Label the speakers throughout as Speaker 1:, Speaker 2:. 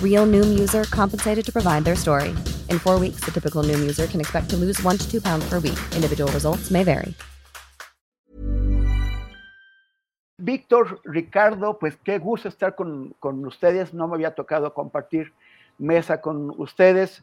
Speaker 1: Real Noom user compensated to provide their story. In four weeks, the typical Noom user can expect to lose one to two pounds per week. Individual results may vary.
Speaker 2: Víctor, Ricardo, pues qué gusto estar con, con ustedes. No me había tocado compartir mesa con ustedes.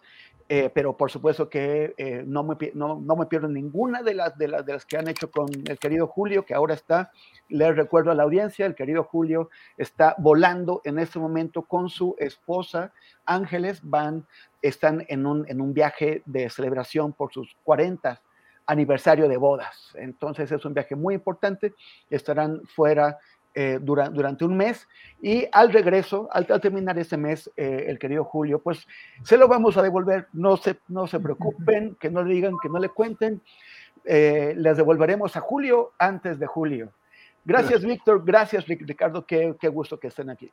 Speaker 2: Eh, pero por supuesto que eh, no, me, no, no, me, pierdo ninguna de las, de, las, de las que han hecho con el querido Julio, que ahora está, les recuerdo a la audiencia, el querido Julio está volando en este momento con su esposa Ángeles, van, están en un, en un viaje de celebración por sus 40 aniversario de bodas. Entonces es un viaje muy importante, estarán fuera eh, durante, durante, un mes y al regreso, al, al terminar ese mes, eh, el querido Julio, pues se lo vamos a devolver, no se, no se preocupen, que no le digan, que no le cuenten, eh, les devolveremos a Julio antes de julio. Gracias, Víctor, gracias, Ricardo, qué, qué, gusto que estén aquí.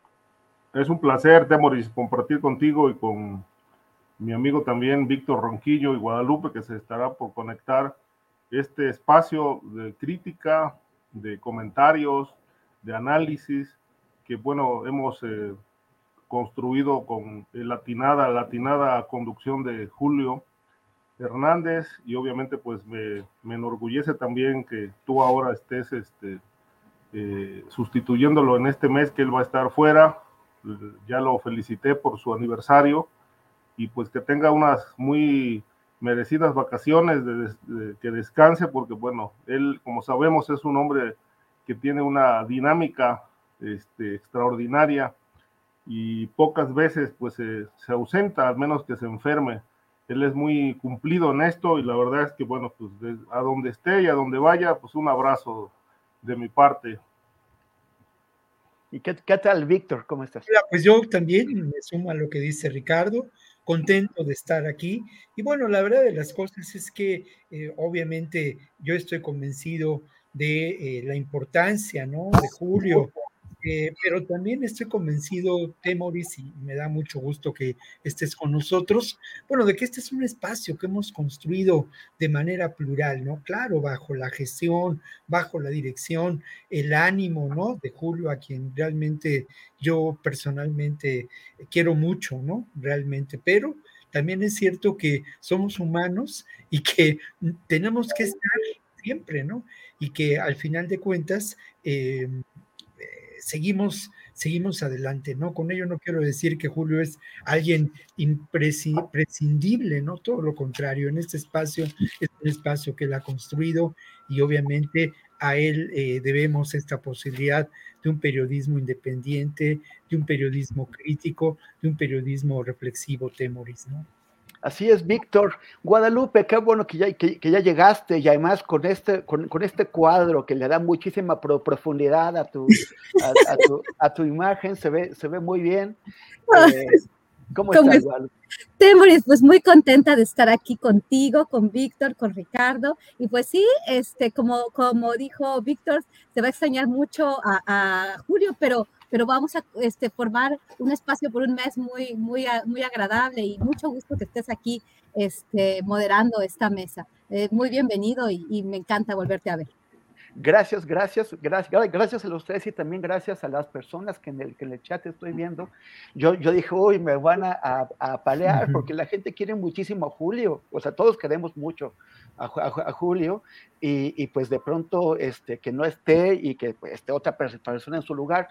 Speaker 3: Es un placer, Demoris, compartir contigo y con mi amigo también, Víctor Ronquillo y Guadalupe, que se estará por conectar este espacio de crítica, de comentarios, de análisis que, bueno, hemos eh, construido con latinada, latinada conducción de Julio Hernández y obviamente pues me, me enorgullece también que tú ahora estés este, eh, sustituyéndolo en este mes que él va a estar fuera. Ya lo felicité por su aniversario y pues que tenga unas muy merecidas vacaciones, que descanse porque bueno, él como sabemos es un hombre que tiene una dinámica este, extraordinaria y pocas veces pues se ausenta, al menos que se enferme. Él es muy cumplido en esto y la verdad es que bueno, pues a donde esté y a donde vaya, pues un abrazo de mi parte.
Speaker 2: ¿Y qué, qué tal, Víctor? ¿Cómo estás?
Speaker 4: Hola, pues yo también me sumo a lo que dice Ricardo, contento de estar aquí. Y bueno, la verdad de las cosas es que eh, obviamente yo estoy convencido de eh, la importancia, ¿no? De Julio. Eh, pero también estoy convencido, Temoris, y me da mucho gusto que estés con nosotros, bueno, de que este es un espacio que hemos construido de manera plural, ¿no? Claro, bajo la gestión, bajo la dirección, el ánimo, ¿no? De Julio, a quien realmente yo personalmente quiero mucho, ¿no? Realmente, pero también es cierto que somos humanos y que tenemos que estar siempre, ¿no? Y que al final de cuentas eh, eh, seguimos, seguimos adelante, ¿no? Con ello no quiero decir que Julio es alguien imprescindible, ¿no? Todo lo contrario, en este espacio es un espacio que él ha construido y obviamente a él eh, debemos esta posibilidad de un periodismo independiente, de un periodismo crítico, de un periodismo reflexivo, Temoris, ¿no?
Speaker 2: Así es, Víctor. Guadalupe, qué bueno que ya, que, que ya llegaste y además con este, con, con, este cuadro que le da muchísima pro, profundidad a tu, a, a, tu, a tu, imagen, se ve, se ve muy bien. Eh, ¿Cómo, ¿Cómo estás, Guadalupe?
Speaker 5: Temoris, pues muy contenta de estar aquí contigo, con Víctor, con Ricardo. Y pues sí, este, como, como dijo Víctor, se va a extrañar mucho a, a Julio, pero pero vamos a este, formar un espacio por un mes muy, muy, muy agradable y mucho gusto que estés aquí este, moderando esta mesa. Eh, muy bienvenido y, y, me encanta volverte a ver.
Speaker 2: Gracias, gracias, gracias, gracias a los tres y también gracias a las personas que en el, que en el chat estoy viendo. Yo, yo dije, uy, me van a, a, a palear porque la gente quiere muchísimo a Julio, o sea, todos queremos mucho a, Julio y, y, pues de pronto este, que no esté y que pues, esté otra persona en su lugar,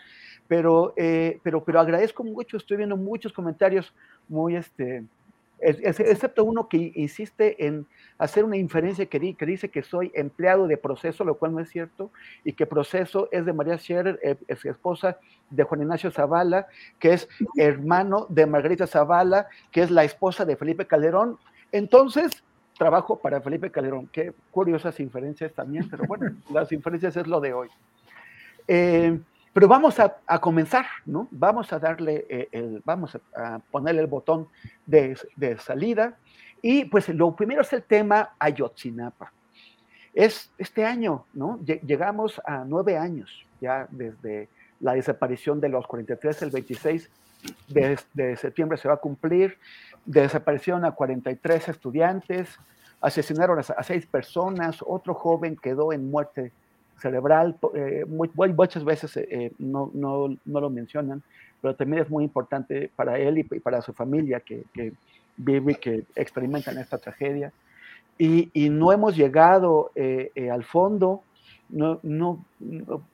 Speaker 2: pero, eh, pero, pero agradezco mucho, estoy viendo muchos comentarios muy, este, excepto uno que insiste en hacer una inferencia que, dice que soy empleado de proceso, lo cual no es cierto, y que proceso es de María Scherer, eh, es esposa de Juan Ignacio Zavala, que es hermano de Margarita Zavala, que es la esposa de Felipe Calderón. Entonces, trabajo para Felipe Calderón. Qué curiosas inferencias también, pero bueno, las inferencias es lo de hoy. Eh, pero vamos a, comenzar, ¿no? Vamos a darle, eh, el, vamos a, ponerle el botón de, de, salida. Y pues lo primero es el tema Ayotzinapa. Es este año, ¿no? Llegamos a nueve años ya desde la desaparición de los 43, el 26 de, de septiembre se va a cumplir. Desaparecieron a 43 estudiantes, asesinaron a, seis personas, otro joven quedó en muerte cerebral, eh, muchas veces eh, eh, no, no, no, lo mencionan, pero también es muy importante para él y, para su familia que, que vive y que experimentan esta tragedia. Y, y no hemos llegado al fondo, no, no,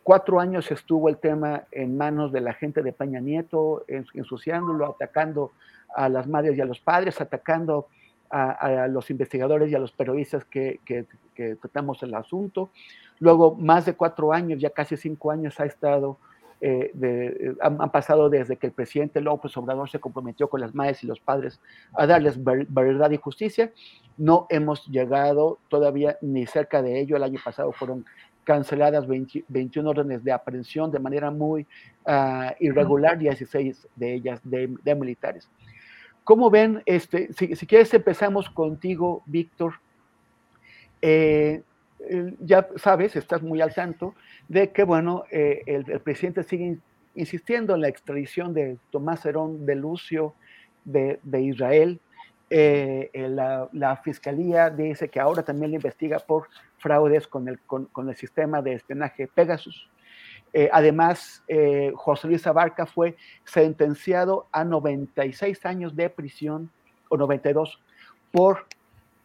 Speaker 2: cuatro años estuvo el tema en manos de la gente de Peña Nieto, ensuciándolo, atacando a las madres y a los padres, atacando a, los investigadores y a los periodistas que, que, que, tratamos el asunto. Luego, más de cuatro años, ya casi cinco años, ha estado, eh, de, han, pasado desde que el presidente López Obrador se comprometió con las madres y los padres a darles verdad y justicia. No hemos llegado todavía ni cerca de ello. El año pasado fueron canceladas 21 órdenes de aprehensión de manera muy uh, irregular, 16 de ellas de, de militares. ¿Cómo ven? Este, si, quieres empezamos contigo, Víctor. Eh, ya sabes, estás muy al tanto de que, bueno, eh, el, presidente sigue insistiendo en la extradición de Tomás Herón de Lucio de, Israel. Eh, la, fiscalía dice que ahora también le investiga por fraudes con el, con, con el sistema de espionaje Pegasus. Eh, además, eh, José Luis Abarca fue sentenciado a 96 años de prisión, o 92, por,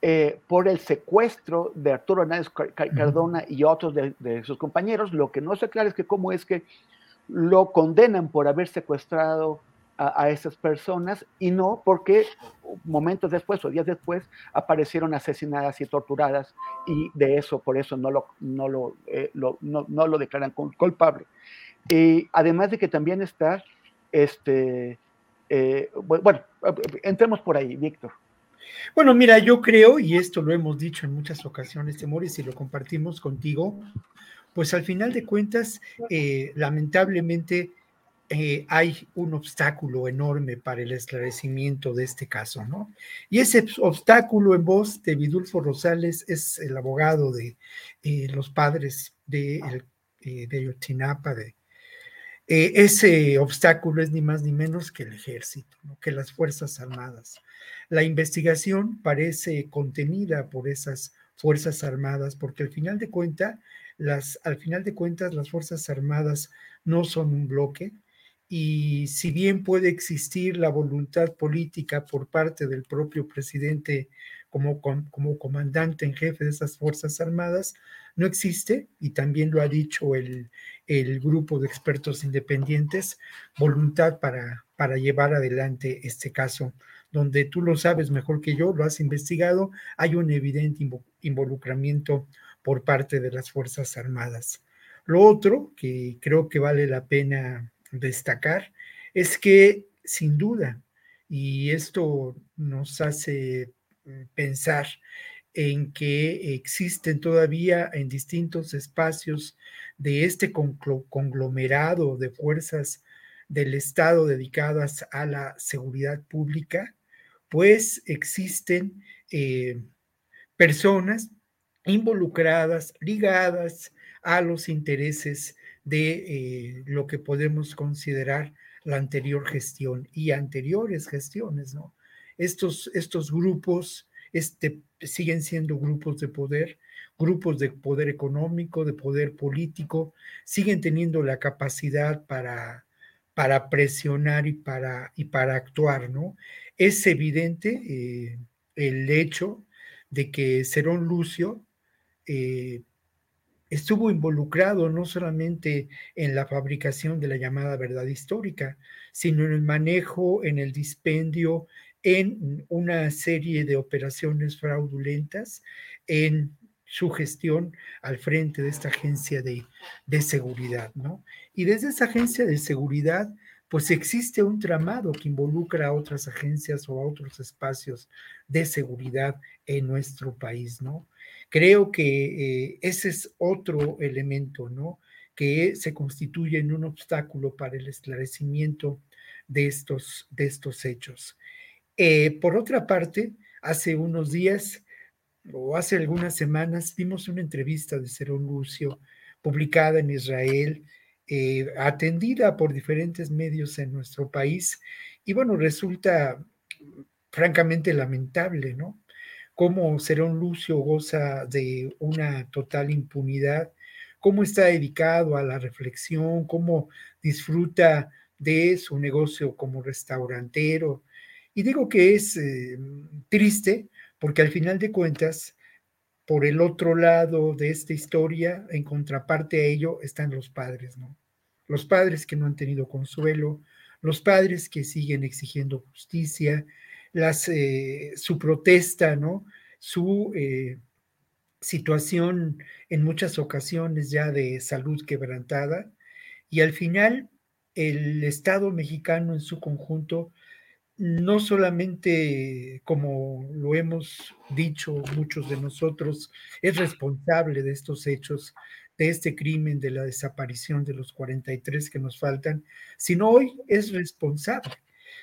Speaker 2: eh, por el secuestro de Arturo Hernández Cardona y otros de, de, sus compañeros. Lo que no se aclara es que cómo es que lo condenan por haber secuestrado a, esas personas y no porque momentos después o días después aparecieron asesinadas y torturadas y de eso, por eso no lo, no lo, eh, no, no, lo declaran culpable. Y además de que también está, este, eh, bueno, entremos por ahí, Víctor.
Speaker 4: Bueno, mira, yo creo, y esto lo hemos dicho en muchas ocasiones, Temores, y lo compartimos contigo, pues al final de cuentas, eh, lamentablemente, eh, hay un obstáculo enorme para el esclarecimiento de este caso, ¿no? Y ese obstáculo en voz de Vidulfo Rosales es el abogado de eh, los padres de, eh, Yotzinapa, de, ese obstáculo es ni más ni menos que el ejército, que las Fuerzas Armadas. La investigación parece contenida por esas Fuerzas Armadas, porque al final de cuentas, al final de cuentas, las Fuerzas Armadas no son un bloque, y si bien puede existir la voluntad política por parte del propio presidente como, como comandante en jefe de esas Fuerzas Armadas, no existe, y también lo ha dicho el, el grupo de expertos independientes, voluntad para, para llevar adelante este caso, donde tú lo sabes mejor que yo, lo has investigado, hay un evidente involucramiento por parte de las Fuerzas Armadas. Lo otro que creo que vale la pena destacar es que sin duda, y esto nos hace mm, pensar en que existen todavía en distintos espacios de este conglomerado de fuerzas del Estado dedicadas a la seguridad pública, pues existen eh, personas involucradas, ligadas a los intereses de eh, lo que podemos considerar la anterior gestión y anteriores gestiones, ¿no? Estos, estos grupos este, siguen siendo grupos de poder, grupos de poder económico, de poder político, siguen teniendo la capacidad para, para presionar y para, y para actuar, ¿no? Es evidente eh, el hecho de que Cerón Lucio eh, estuvo involucrado no solamente en la fabricación de la llamada verdad histórica, sino en el manejo, en el dispendio, en una serie de operaciones fraudulentas en su gestión al frente de esta agencia de, seguridad, ¿no? Y desde esa agencia de seguridad pues existe un tramado que involucra a otras agencias o a otros espacios de seguridad en nuestro país, ¿no? Creo que eh, ese es otro elemento, ¿no? Que se constituye en un obstáculo para el esclarecimiento de estos, de estos hechos. Eh, por otra parte, hace unos días o hace algunas semanas vimos una entrevista de Cerón Lucio publicada en Israel eh, atendida por diferentes medios en nuestro país. Y bueno, resulta francamente lamentable, ¿no? Cómo Serón Lucio goza de una total impunidad, cómo está dedicado a la reflexión, cómo disfruta de su negocio como restaurantero. Y digo que es eh, triste porque al final de cuentas, por el otro lado de esta historia, en contraparte a ello, están los padres, ¿no? Los padres que no han tenido consuelo, los padres que siguen exigiendo justicia, eh, su protesta, ¿no? Su eh, situación en muchas ocasiones ya de salud quebrantada. Y al final, el Estado mexicano en su conjunto no solamente, como lo hemos dicho muchos de nosotros, es responsable de estos hechos, de este crimen, de la desaparición de los 43 que nos faltan, sino hoy es responsable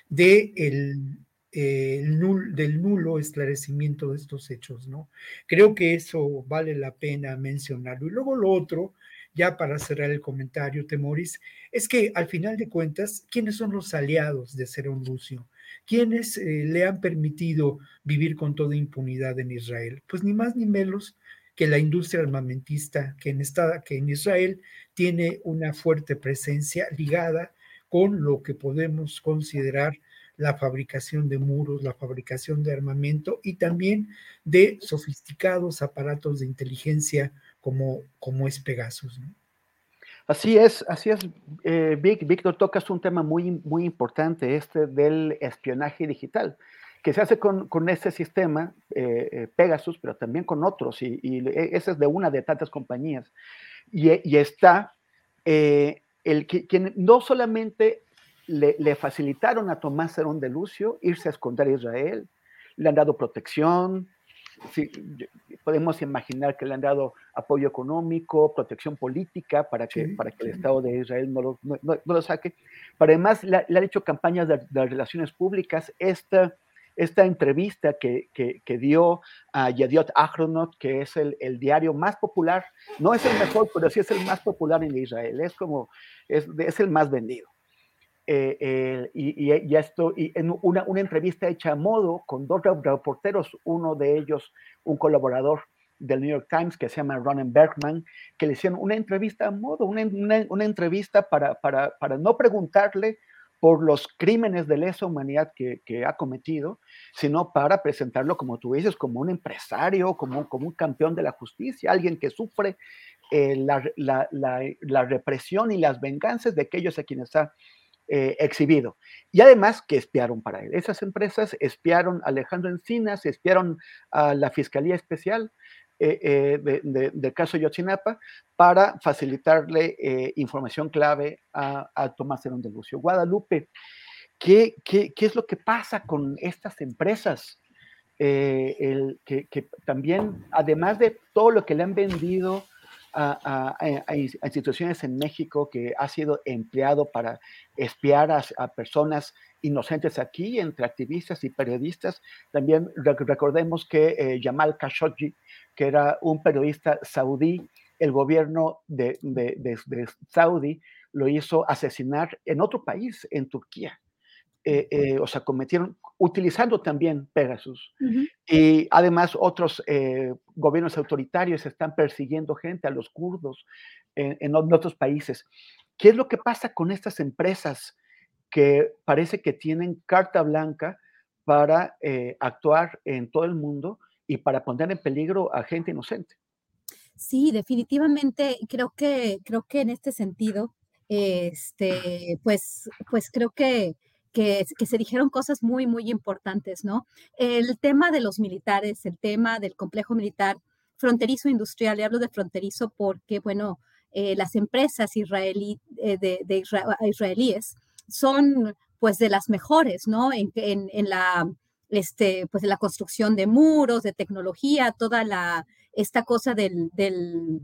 Speaker 4: de el, del nulo esclarecimiento de estos hechos, ¿no? Creo que eso vale la pena mencionarlo. Y luego lo otro, ya para cerrar el comentario, Temoris, es que al final de cuentas, ¿quiénes son los aliados de Serón Lucio? ¿Quiénes eh, le han permitido vivir con toda impunidad en Israel? Pues ni más ni menos que la industria armamentista que en, que en Israel tiene una fuerte presencia ligada con lo que podemos considerar la fabricación de muros, la fabricación de armamento y también de sofisticados aparatos de inteligencia como, como es Pegasus.
Speaker 2: Así es, así es, eh, Vic, Víctor, tocas un tema muy, muy importante, este del espionaje digital, que se hace con, con este sistema, eh, eh, Pegasus, pero también con otros, y, ese es de una de tantas compañías. Y, está el que no solamente le, le, facilitaron a Tomás Herón de Lucio irse a esconder a Israel, le han dado protección, sí, podemos imaginar que le han dado apoyo económico, protección política para que, para que el Estado de Israel no lo, no, lo saque. Pero además le, le, ha hecho campañas de, relaciones públicas. Esta, esta entrevista que, que, que dio a Yadiot Ahronot, que es el, el, diario más popular, no es el mejor, pero sí es el más popular en Israel, es como, es, es el más vendido. Eh, y, esto, y en una, una, entrevista hecha a modo con dos reporteros, uno de ellos un colaborador del New York Times que se llama Ronan Bergman, que le hicieron una entrevista a modo, una, una, entrevista para, para, para, no preguntarle por los crímenes de lesa humanidad que, que, ha cometido, sino para presentarlo, como tú dices, como un empresario, como, como un campeón de la justicia, alguien que sufre eh, la, la, la, la, represión y las venganzas de aquellos a quienes ha eh, exhibido. Y además que espiaron para él. Esas empresas espiaron a Alejandro Encinas, espiaron a la Fiscalía Especial eh, eh, de, de, del caso Yotzinapa para facilitarle información clave a, Tomás Herón de Lucio. Guadalupe, ¿qué, qué, qué es lo que pasa con estas empresas? El, que también, además de todo lo que le han vendido a, a, a, instituciones en México que ha sido empleado para espiar a, personas inocentes aquí, entre activistas y periodistas. También recordemos que eh, Jamal Khashoggi, que era un periodista saudí, el gobierno de, de, de, de Saudi lo hizo asesinar en otro país, en Turquía. Eh, eh, o sea, cometieron, utilizando también Pegasus. Uh -huh. Y además otros eh, gobiernos autoritarios están persiguiendo gente, a los kurdos, en, en, otros países. ¿Qué es lo que pasa con estas empresas que parece que tienen carta blanca para eh, actuar en todo el mundo y para poner en peligro a gente inocente?
Speaker 5: Sí, definitivamente creo que, creo que en este sentido, este, pues, pues creo que que, se dijeron cosas muy, muy importantes, ¿no? El tema de los militares, el tema del complejo militar fronterizo industrial, y hablo de fronterizo porque, bueno, eh, las empresas israelí, eh, de, israelíes son pues de las mejores, ¿no? En, en, la, este, pues, de la construcción de muros, de tecnología, toda la, esta cosa del, del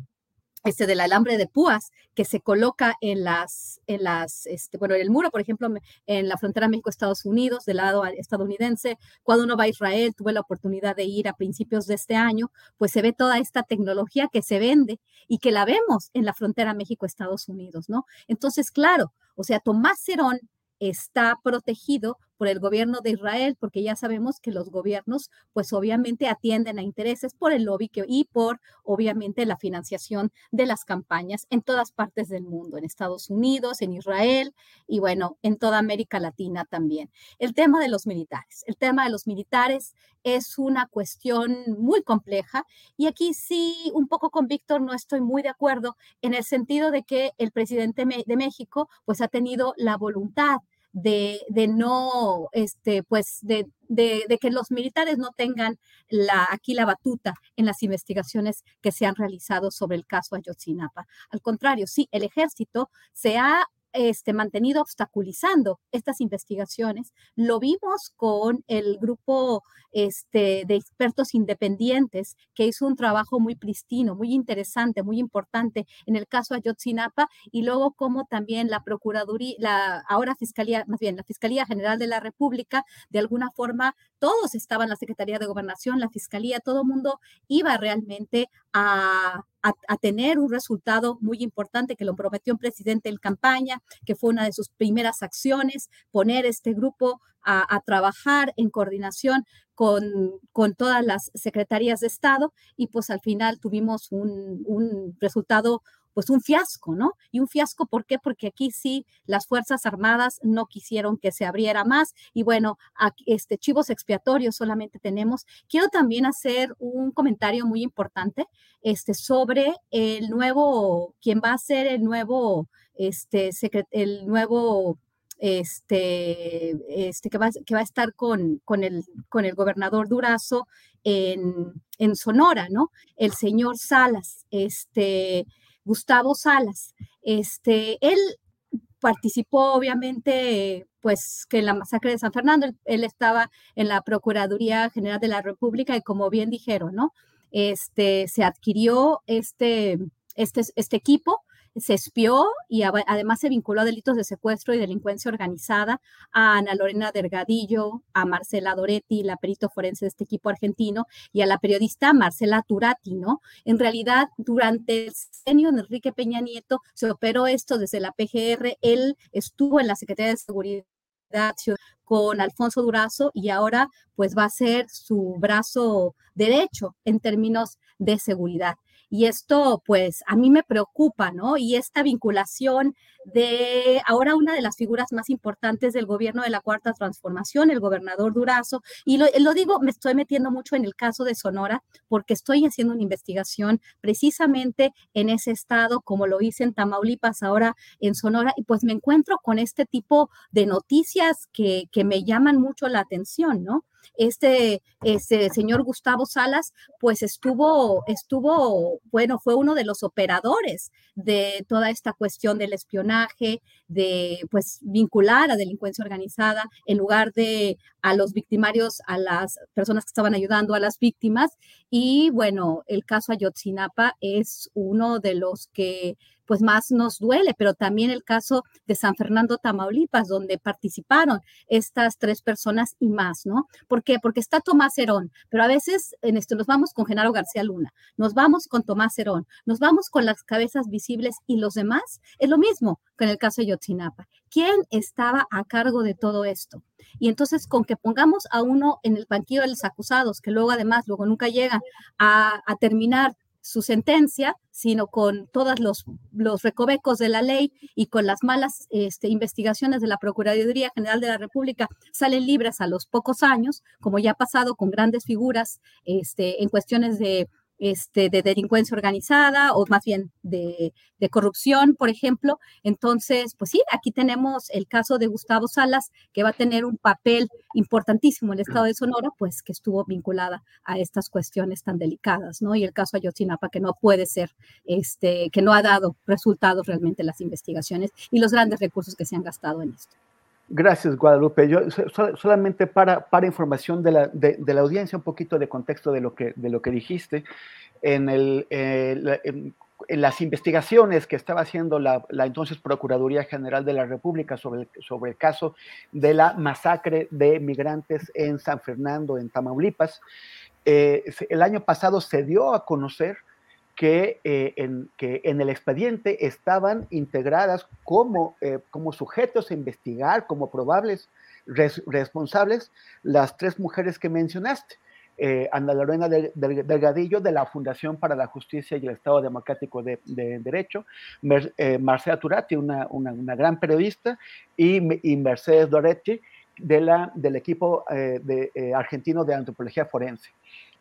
Speaker 5: este del alambre de púas que se coloca en las, en las, este, bueno, en el muro, por ejemplo, en la frontera México-Estados Unidos, del lado estadounidense, cuando uno va a Israel, tuve la oportunidad de ir a principios de este año, pues se ve toda esta tecnología que se vende y que la vemos en la frontera México-Estados Unidos, ¿no? Entonces, claro, o sea, Tomás Cerón está protegido por el gobierno de Israel, porque ya sabemos que los gobiernos, pues obviamente atienden a intereses por el lobby y por, obviamente, la financiación de las campañas en todas partes del mundo, en Estados Unidos, en Israel y bueno, en toda América Latina también. El tema de los militares. El tema de los militares es una cuestión muy compleja y aquí sí, un poco con Víctor no estoy muy de acuerdo en el sentido de que el presidente de México, pues ha tenido la voluntad de, no, este, pues, de, de, que los militares no tengan la, aquí la batuta en las investigaciones que se han realizado sobre el caso Ayotzinapa. Al contrario, sí, el ejército se ha este, mantenido obstaculizando estas investigaciones. Lo vimos con el grupo este, de expertos independientes que hizo un trabajo muy pristino, muy interesante, muy importante en el caso Ayotzinapa y luego como también la Procuraduría, la ahora Fiscalía, más bien la Fiscalía General de la República, de alguna forma todos estaban, la Secretaría de Gobernación, la Fiscalía, todo el mundo iba realmente a, tener un resultado muy importante que lo prometió un presidente en campaña, que fue una de sus primeras acciones, poner este grupo a, trabajar en coordinación con, con, todas las secretarías de Estado y pues al final tuvimos un, un resultado pues un fiasco, ¿no? Y un fiasco, ¿por qué? Porque aquí sí las Fuerzas Armadas no quisieron que se abriera más y bueno, aquí, este chivos expiatorios solamente tenemos. Quiero también hacer un comentario muy importante este, sobre el nuevo, quién va a ser el nuevo, este, el nuevo este, este, que, va, que va a estar con, con, el, con el gobernador Durazo en, en Sonora, ¿no? El señor Salas, este, Gustavo Salas. Este, él participó obviamente pues que en la masacre de San Fernando, él, estaba en la Procuraduría General de la República y como bien dijeron, ¿no? Este, se adquirió este, este, este equipo se espió y además se vinculó a delitos de secuestro y delincuencia organizada a Ana Lorena Delgadillo, a Marcela Doretti, la perito forense de este equipo argentino, y a la periodista Marcela Turati, ¿no? En realidad, durante el sexenio de Enrique Peña Nieto se operó esto desde la PGR, él estuvo en la Secretaría de Seguridad con Alfonso Durazo y ahora pues va a ser su brazo derecho en términos de seguridad. Y esto, pues, a mí me preocupa, ¿no? Y esta vinculación de ahora una de las figuras más importantes del gobierno de la Cuarta Transformación, el gobernador Durazo. Y lo, digo, me estoy metiendo mucho en el caso de Sonora, porque estoy haciendo una investigación precisamente en ese estado, como lo hice en Tamaulipas, ahora en Sonora, y pues me encuentro con este tipo de noticias que, que me llaman mucho la atención, ¿no? Este, este señor Gustavo Salas, pues estuvo, estuvo, bueno, fue uno de los operadores de toda esta cuestión del espionaje, de pues vincular a delincuencia organizada en lugar de a los victimarios, a las personas que estaban ayudando a las víctimas. Y bueno, el caso Ayotzinapa es uno de los que pues más nos duele, pero también el caso de San Fernando, Tamaulipas, donde participaron estas tres personas y más, ¿no? ¿Por qué? Porque está Tomás Herón, pero a veces en esto nos vamos con Genaro García Luna, nos vamos con Tomás Herón, nos vamos con las cabezas visibles y los demás, es lo mismo que en el caso de Yotzinapa. ¿Quién estaba a cargo de todo esto? Y entonces con que pongamos a uno en el banquillo de los acusados, que luego además, luego nunca llegan a, a terminar su sentencia, sino con todos los, recovecos de la ley y con las malas este, investigaciones de la Procuraduría General de la República, salen libres a los pocos años, como ya ha pasado con grandes figuras este, en cuestiones de este, de delincuencia organizada o más bien de, corrupción, por ejemplo. Entonces, pues sí, aquí tenemos el caso de Gustavo Salas, que va a tener un papel importantísimo en el estado de Sonora, pues que estuvo vinculada a estas cuestiones tan delicadas, ¿no? Y el caso Ayotzinapa, que no puede ser, este, que no ha dado resultados realmente las investigaciones y los grandes recursos que se han gastado en esto.
Speaker 2: Gracias, Guadalupe. Yo solamente para, para información de la, de, la, audiencia, un poquito de contexto de lo que, de lo que dijiste. En, el, eh, en, las investigaciones que estaba haciendo la, la, entonces Procuraduría General de la República sobre el, sobre el caso de la masacre de migrantes en San Fernando, en Tamaulipas, eh, el año pasado se dio a conocer que, eh, en, que en el expediente estaban integradas como, eh, como sujetos a investigar, como probables responsables, las tres mujeres que mencionaste. Eh, Ana Lorena Delgadillo de la Fundación para la Justicia y el Estado Democrático de, Derecho, Marcela Turati, una, una, gran periodista, y, y Mercedes Doretti de la, del equipo de, argentino de antropología forense.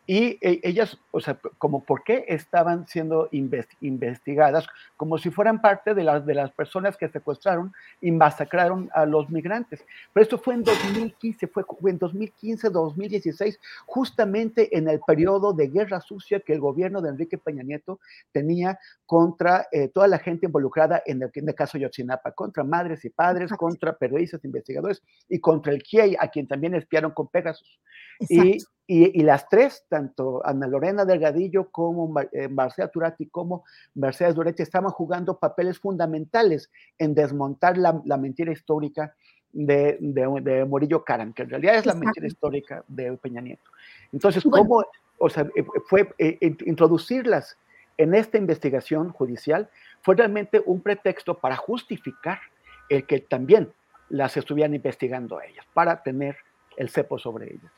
Speaker 2: Y eh, ellas, o sea, como por qué estaban siendo investigadas, como si fueran parte de las, de las personas que secuestraron y masacraron a los migrantes. Pero esto fue en 2015, fue en 2015, 2016, justamente en el periodo de guerra sucia que el gobierno de Enrique Peña Nieto tenía contra eh, toda la gente involucrada en el, en el caso Yotzinapa, contra madres y padres, contra periodistas, investigadores y contra el KIEI, a quien también espiaron con Pegasus. Y, y, las tres, tanto Ana Lorena Delgadillo como eh, Marcela Turati como Mercedes Duretti, estaban jugando papeles fundamentales en desmontar la, la mentira histórica de, de, Morillo Caran, que en realidad es la mentira histórica de Peña Nieto. Entonces, ¿cómo o sea, eh, fue eh, introducirlas en esta investigación judicial? Fue realmente un pretexto para justificar el que también las estuvieran investigando a ellas, para tener el cepo sobre ellas.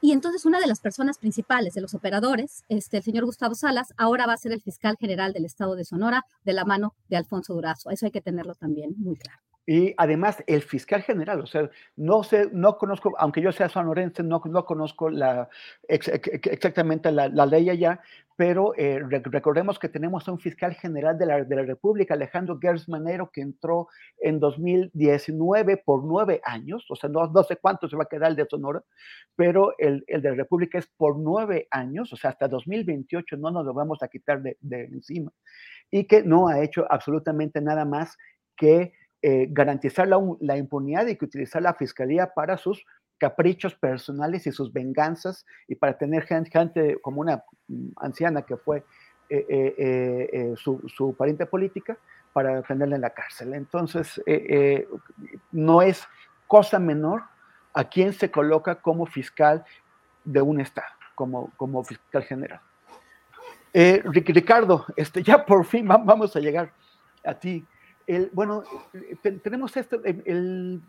Speaker 5: Y entonces una de las personas principales de los operadores, este, el señor Gustavo Salas, ahora va a ser el fiscal general del estado de Sonora de la mano de Alfonso Durazo. Eso hay que tenerlo también muy claro.
Speaker 2: Y además, el fiscal general, o sea, no sé, no conozco, aunque yo sea sonorense, no, no conozco la, exactamente la, ley allá, pero eh, recordemos que tenemos a un fiscal general de la, de la República, Alejandro Gersmanero, que entró en 2019 por nueve años, o sea, no, no sé cuánto se va a quedar el de Sonora, pero el, el, de la República es por nueve años, o sea, hasta 2028 no nos lo vamos a quitar de, de encima, y que no ha hecho absolutamente nada más que eh, garantizar la, impunidad y que utilizar la fiscalía para sus caprichos personales y sus venganzas y para tener gente, como una mm, anciana que fue eh, eh, su, su, pariente política para tenerla en la cárcel. Entonces, no es cosa menor a quien se coloca como fiscal de un Estado, como, como fiscal general. Ricardo, este, ya por fin vamos a llegar a ti bueno, tenemos esto, el,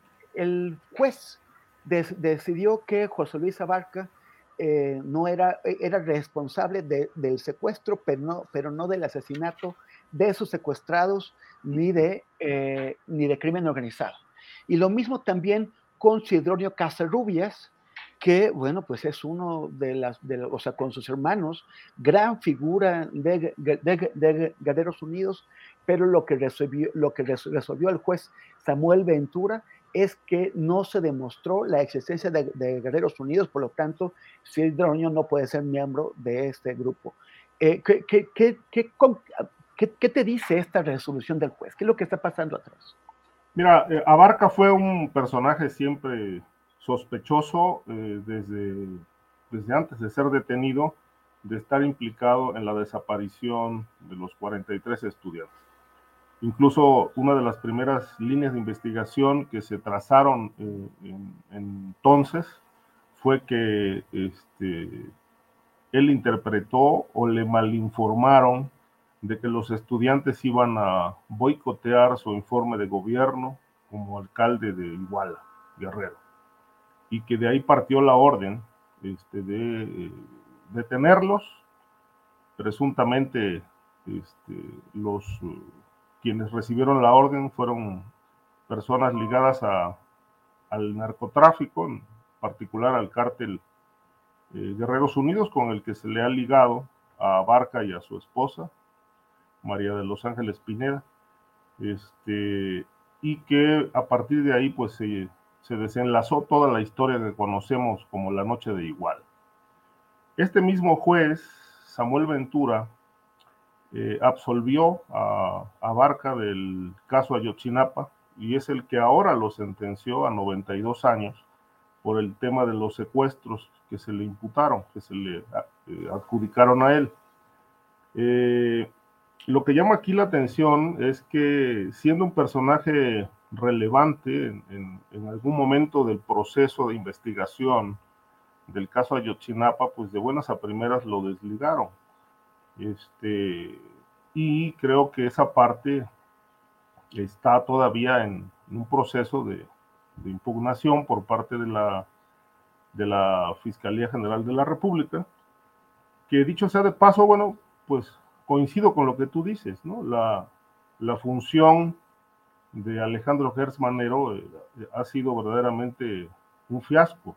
Speaker 2: juez decidió que José Luis Abarca eh, no era, era responsable del secuestro, pero no, pero no del asesinato de sus secuestrados ni de, eh, ni de crimen organizado. Y lo mismo también con Sidronio Casarrubias, que, bueno, pues es uno de las, de, o sea, con sus hermanos, gran figura de, de, Unidos, pero lo que, resolvió, lo que resolvió el juez Samuel Ventura es que no se demostró la existencia de, Guerreros Unidos, por lo tanto, Sidronio no puede ser miembro de este grupo. Eh, ¿qué, te dice esta resolución del juez? ¿Qué es lo que está pasando atrás?
Speaker 3: Mira, eh, Abarca fue un personaje siempre sospechoso eh, desde, desde antes de ser detenido de estar implicado en la desaparición de los 43 estudiantes. Incluso una de las primeras líneas de investigación que se trazaron eh, entonces fue que este, él interpretó o le malinformaron de que los estudiantes iban a boicotear su informe de gobierno como alcalde de Iguala, Guerrero, y que de ahí partió la orden este, de eh, detenerlos, presuntamente este, los quienes recibieron la orden fueron personas ligadas al narcotráfico, en particular al cártel eh, Guerreros Unidos, con el que se le ha ligado a Barca y a su esposa, María de los Ángeles Pineda, este, y que a partir de ahí pues se desenlazó toda la historia que conocemos como la noche de igual. Este mismo juez, Samuel Ventura, eh, absolvió a, a, Barca del caso Ayotzinapa y es el que ahora lo sentenció a 92 años por el tema de los secuestros que se le imputaron, que se le eh, adjudicaron a él. Eh, lo que llama aquí la atención es que siendo un personaje relevante en, en, algún momento del proceso de investigación del caso Ayotzinapa, pues de buenas a primeras lo desligaron. Este, y creo que esa parte está todavía en, un proceso de, de, impugnación por parte de la, de la Fiscalía General de la República, que dicho sea de paso, bueno, pues coincido con lo que tú dices, ¿no? La, la función de Alejandro Gertz Manero eh, ha sido verdaderamente un fiasco.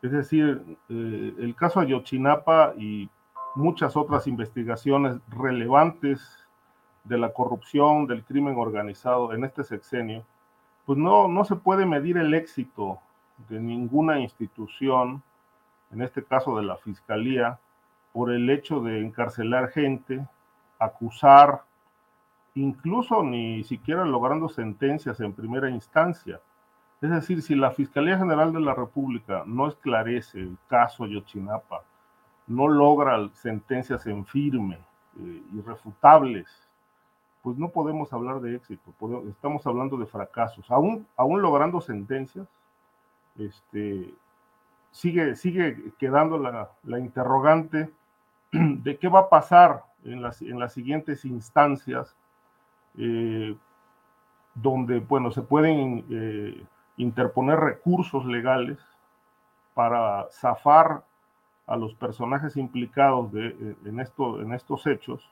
Speaker 3: Es decir, eh, el caso Ayotzinapa y muchas otras investigaciones relevantes de la corrupción, del crimen organizado en este sexenio, pues no, no se puede medir el éxito de ninguna institución, en este caso de la Fiscalía, por el hecho de encarcelar gente, acusar, incluso ni siquiera logrando sentencias en primera instancia. Es decir, si la Fiscalía General de la República no esclarece el caso Yotzinapa, no logra sentencias en firme, eh, irrefutables, pues no podemos hablar de éxito, estamos hablando de fracasos. Aún, aún logrando sentencias, este, sigue, sigue quedando la, la interrogante de qué va a pasar en las, en las siguientes instancias, eh, donde, bueno, se pueden eh, interponer recursos legales para zafar a los personajes implicados de, en, esto, en estos hechos.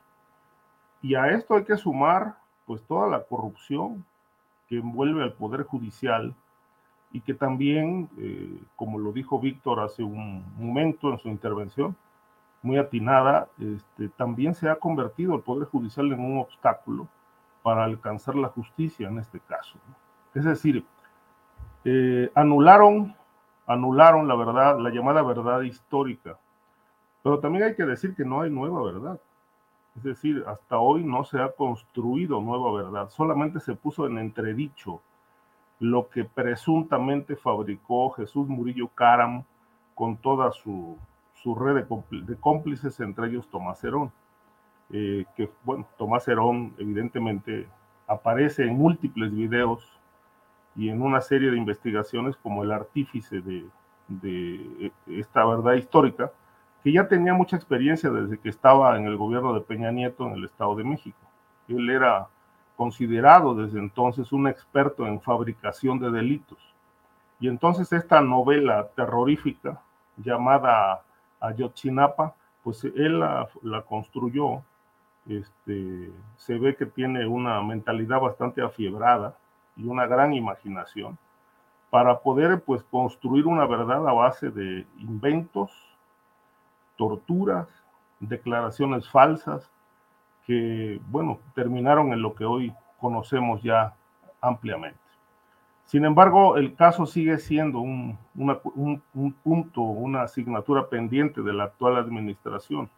Speaker 3: Y a esto hay que sumar, pues, toda la corrupción que envuelve al Poder Judicial y que también, eh, como lo dijo Víctor hace un momento en su intervención, muy atinada, este, también se ha convertido el Poder Judicial en un obstáculo para alcanzar la justicia en este caso. Es decir, eh, anularon, anularon la verdad, la llamada verdad histórica, pero también hay que decir que no hay nueva verdad. Es decir, hasta hoy no se ha construido nueva verdad, solamente se puso en entredicho lo que presuntamente fabricó Jesús Murillo Caram con toda su su red de, cómplices, entre ellos Tomás Herón. Eh, que, bueno, Tomás Herón evidentemente aparece en múltiples videos y en una serie de investigaciones como el artífice de, de esta verdad histórica, que ya tenía mucha experiencia desde que estaba en el gobierno de Peña Nieto en el Estado de México. Él era considerado desde entonces un experto en fabricación de delitos. Y entonces esta novela terrorífica llamada Ayotzinapa, pues él la, la construyó, este, se ve que tiene una mentalidad bastante afiebrada y una gran imaginación para poder pues construir una verdad a base de inventos, torturas, declaraciones falsas que, bueno, terminaron en lo que hoy conocemos ya ampliamente. Sin embargo, el caso sigue siendo un, un, punto, una asignatura pendiente de la actual administración,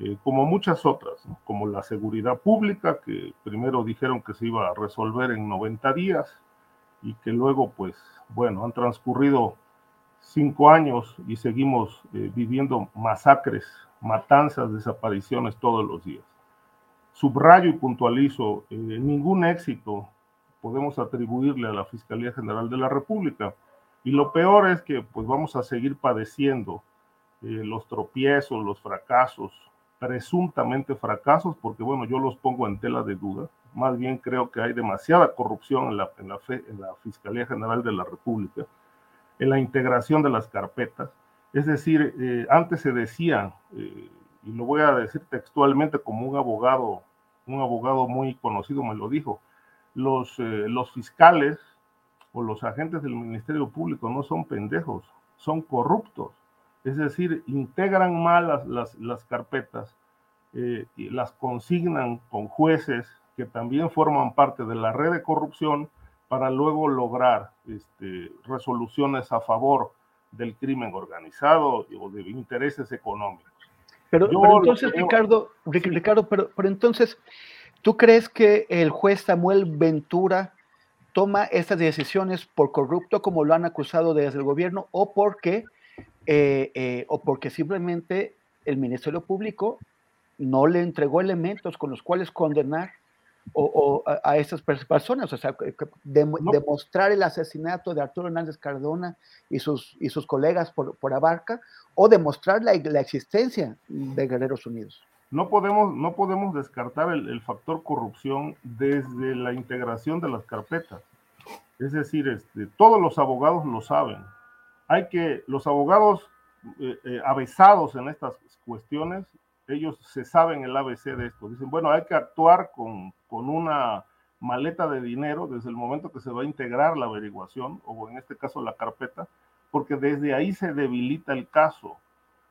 Speaker 3: eh, como muchas otras, como la seguridad pública, que primero dijeron que se iba a resolver en 90 días y que luego, pues, bueno, han transcurrido cinco años y seguimos eh, viviendo masacres, matanzas, desapariciones todos los días. Subrayo y puntualizo, eh, ningún éxito podemos atribuirle a la Fiscalía General de la República. Y lo peor es que pues vamos a seguir padeciendo eh, los tropiezos, los fracasos, presuntamente fracasos, porque bueno, yo los pongo en tela de duda. Más bien creo que hay demasiada corrupción en la, en la, Fiscalía General de la República, en la integración de las carpetas. Es decir, eh, antes se decía, eh, y lo voy a decir textualmente como un abogado, un abogado muy conocido me lo dijo, los, eh, los fiscales o los agentes del Ministerio Público no son pendejos, son corruptos. Es decir, integran mal las, las, carpetas eh, y las consignan con jueces que también forman parte de la red de corrupción para luego lograr este, resoluciones a favor del crimen organizado o de intereses económicos.
Speaker 2: Pero, entonces, Ricardo, Ricardo pero, pero entonces, ¿tú crees que el juez Samuel Ventura toma estas decisiones por corrupto, como lo han acusado desde el gobierno, o porque, eh, eh, o porque simplemente el Ministerio Público no le entregó elementos con los cuales condenar o, a, esas personas, o sea, demostrar el asesinato de Arturo Hernández Cardona y sus, y sus colegas por, por Abarca, o demostrar la, la, existencia de Guerreros Unidos.
Speaker 3: No podemos, no podemos descartar el, el, factor corrupción desde la integración de las carpetas. Es decir, este, todos los abogados lo saben. Hay que, los abogados eh, eh, avesados en estas cuestiones ellos se saben el ABC de esto. Dicen, bueno, hay que actuar con, con una maleta de dinero desde el momento que se va a integrar la averiguación, o en este caso la carpeta, porque desde ahí se debilita el caso.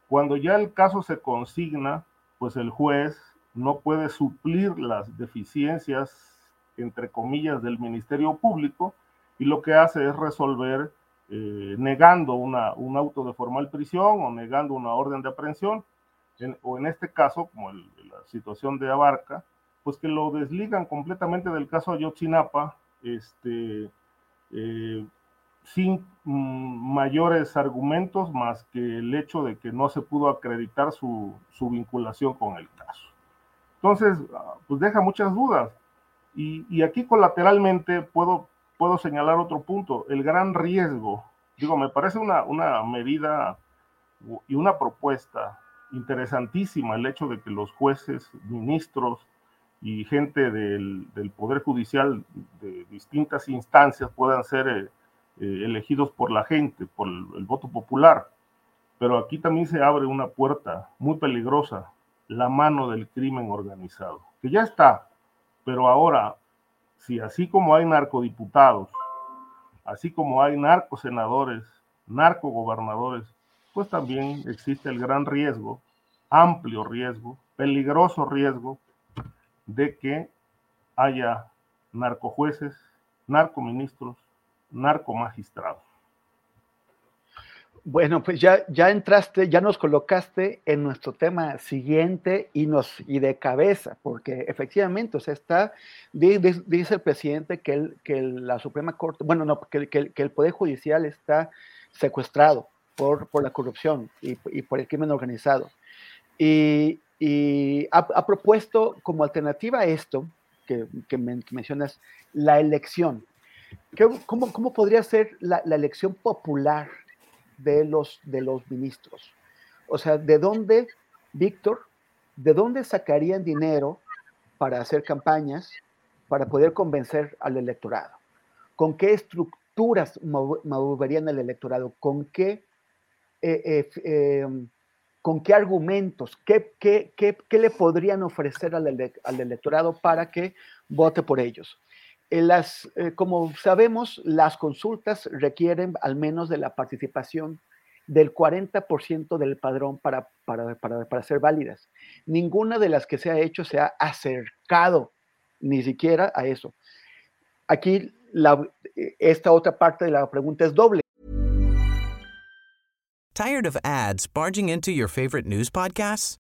Speaker 3: Cuando ya el caso se consigna, pues el juez no puede suplir las deficiencias, entre comillas, del Ministerio Público y lo que hace es resolver eh, negando una, un auto de formal prisión o negando una orden de aprehensión o en este caso, como la situación de Abarca, pues que lo desligan completamente del caso Ayotzinapa, este, eh, sin mm, mayores argumentos más que el hecho de que no se pudo acreditar su, su vinculación con el caso. Entonces, ah, pues deja muchas dudas. Y, y, aquí colateralmente puedo, puedo señalar otro punto, el gran riesgo. Digo, me parece una, una medida y una propuesta interesantísima el hecho de que los jueces, ministros y gente del, Poder Judicial de distintas instancias puedan ser eh, eh, elegidos por la gente, por el, voto popular. Pero aquí también se abre una puerta muy peligrosa, la mano del crimen organizado, que ya está, pero ahora, si así como hay narcodiputados, así como hay narcosenadores, narcogobernadores, pues también existe el gran riesgo, amplio riesgo, peligroso riesgo de que haya narcojueces, narcoministros, narcomagistrados.
Speaker 2: Bueno, pues ya, ya entraste, ya nos colocaste en nuestro tema siguiente y, nos, y de cabeza, porque efectivamente, o sea, está, dice el presidente que, el, que la Suprema Corte, bueno, no, que, que, que el Poder Judicial está secuestrado por, por la corrupción y, por el crimen organizado. Y, ha, propuesto como alternativa a esto, que, mencionas, la elección. ¿Cómo, cómo podría ser la, elección popular de los, de los ministros? O sea, ¿de dónde, Víctor, de dónde sacarían dinero para hacer campañas, para poder convencer al electorado? ¿Con qué estructuras moverían el electorado? ¿Con qué eh, eh, em, con qué argumentos, qué, qué, qué, qué le podrían ofrecer al, al, electorado para que vote por ellos. Eh, las, como sabemos, las consultas requieren al menos de la participación del 40% del padrón para, para, para, para, ser válidas. Ninguna de las que se ha hecho se ha acercado ni siquiera a eso. Aquí la, esta otra parte de la pregunta es doble.
Speaker 6: Tired of ads barging into your favorite news podcasts?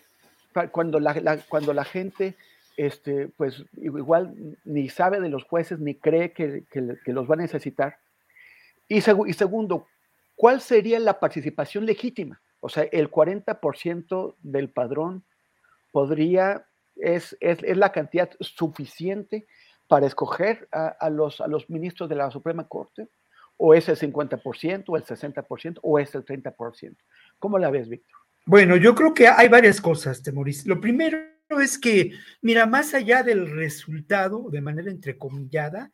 Speaker 2: cuando la, cuando la gente este, pues igual ni sabe de los jueces ni cree que, los va a necesitar. Y, y, segundo, ¿cuál sería la participación legítima? O sea, el 40% del padrón podría, es, es, la cantidad suficiente para escoger a, los, a los ministros de la Suprema Corte, o es el 50%, o el 60%, o es el 30%. ¿Cómo la ves, Víctor?
Speaker 4: Bueno, yo creo que hay varias cosas, Temoris. Lo primero es que, mira, más allá del resultado, de manera entrecomillada,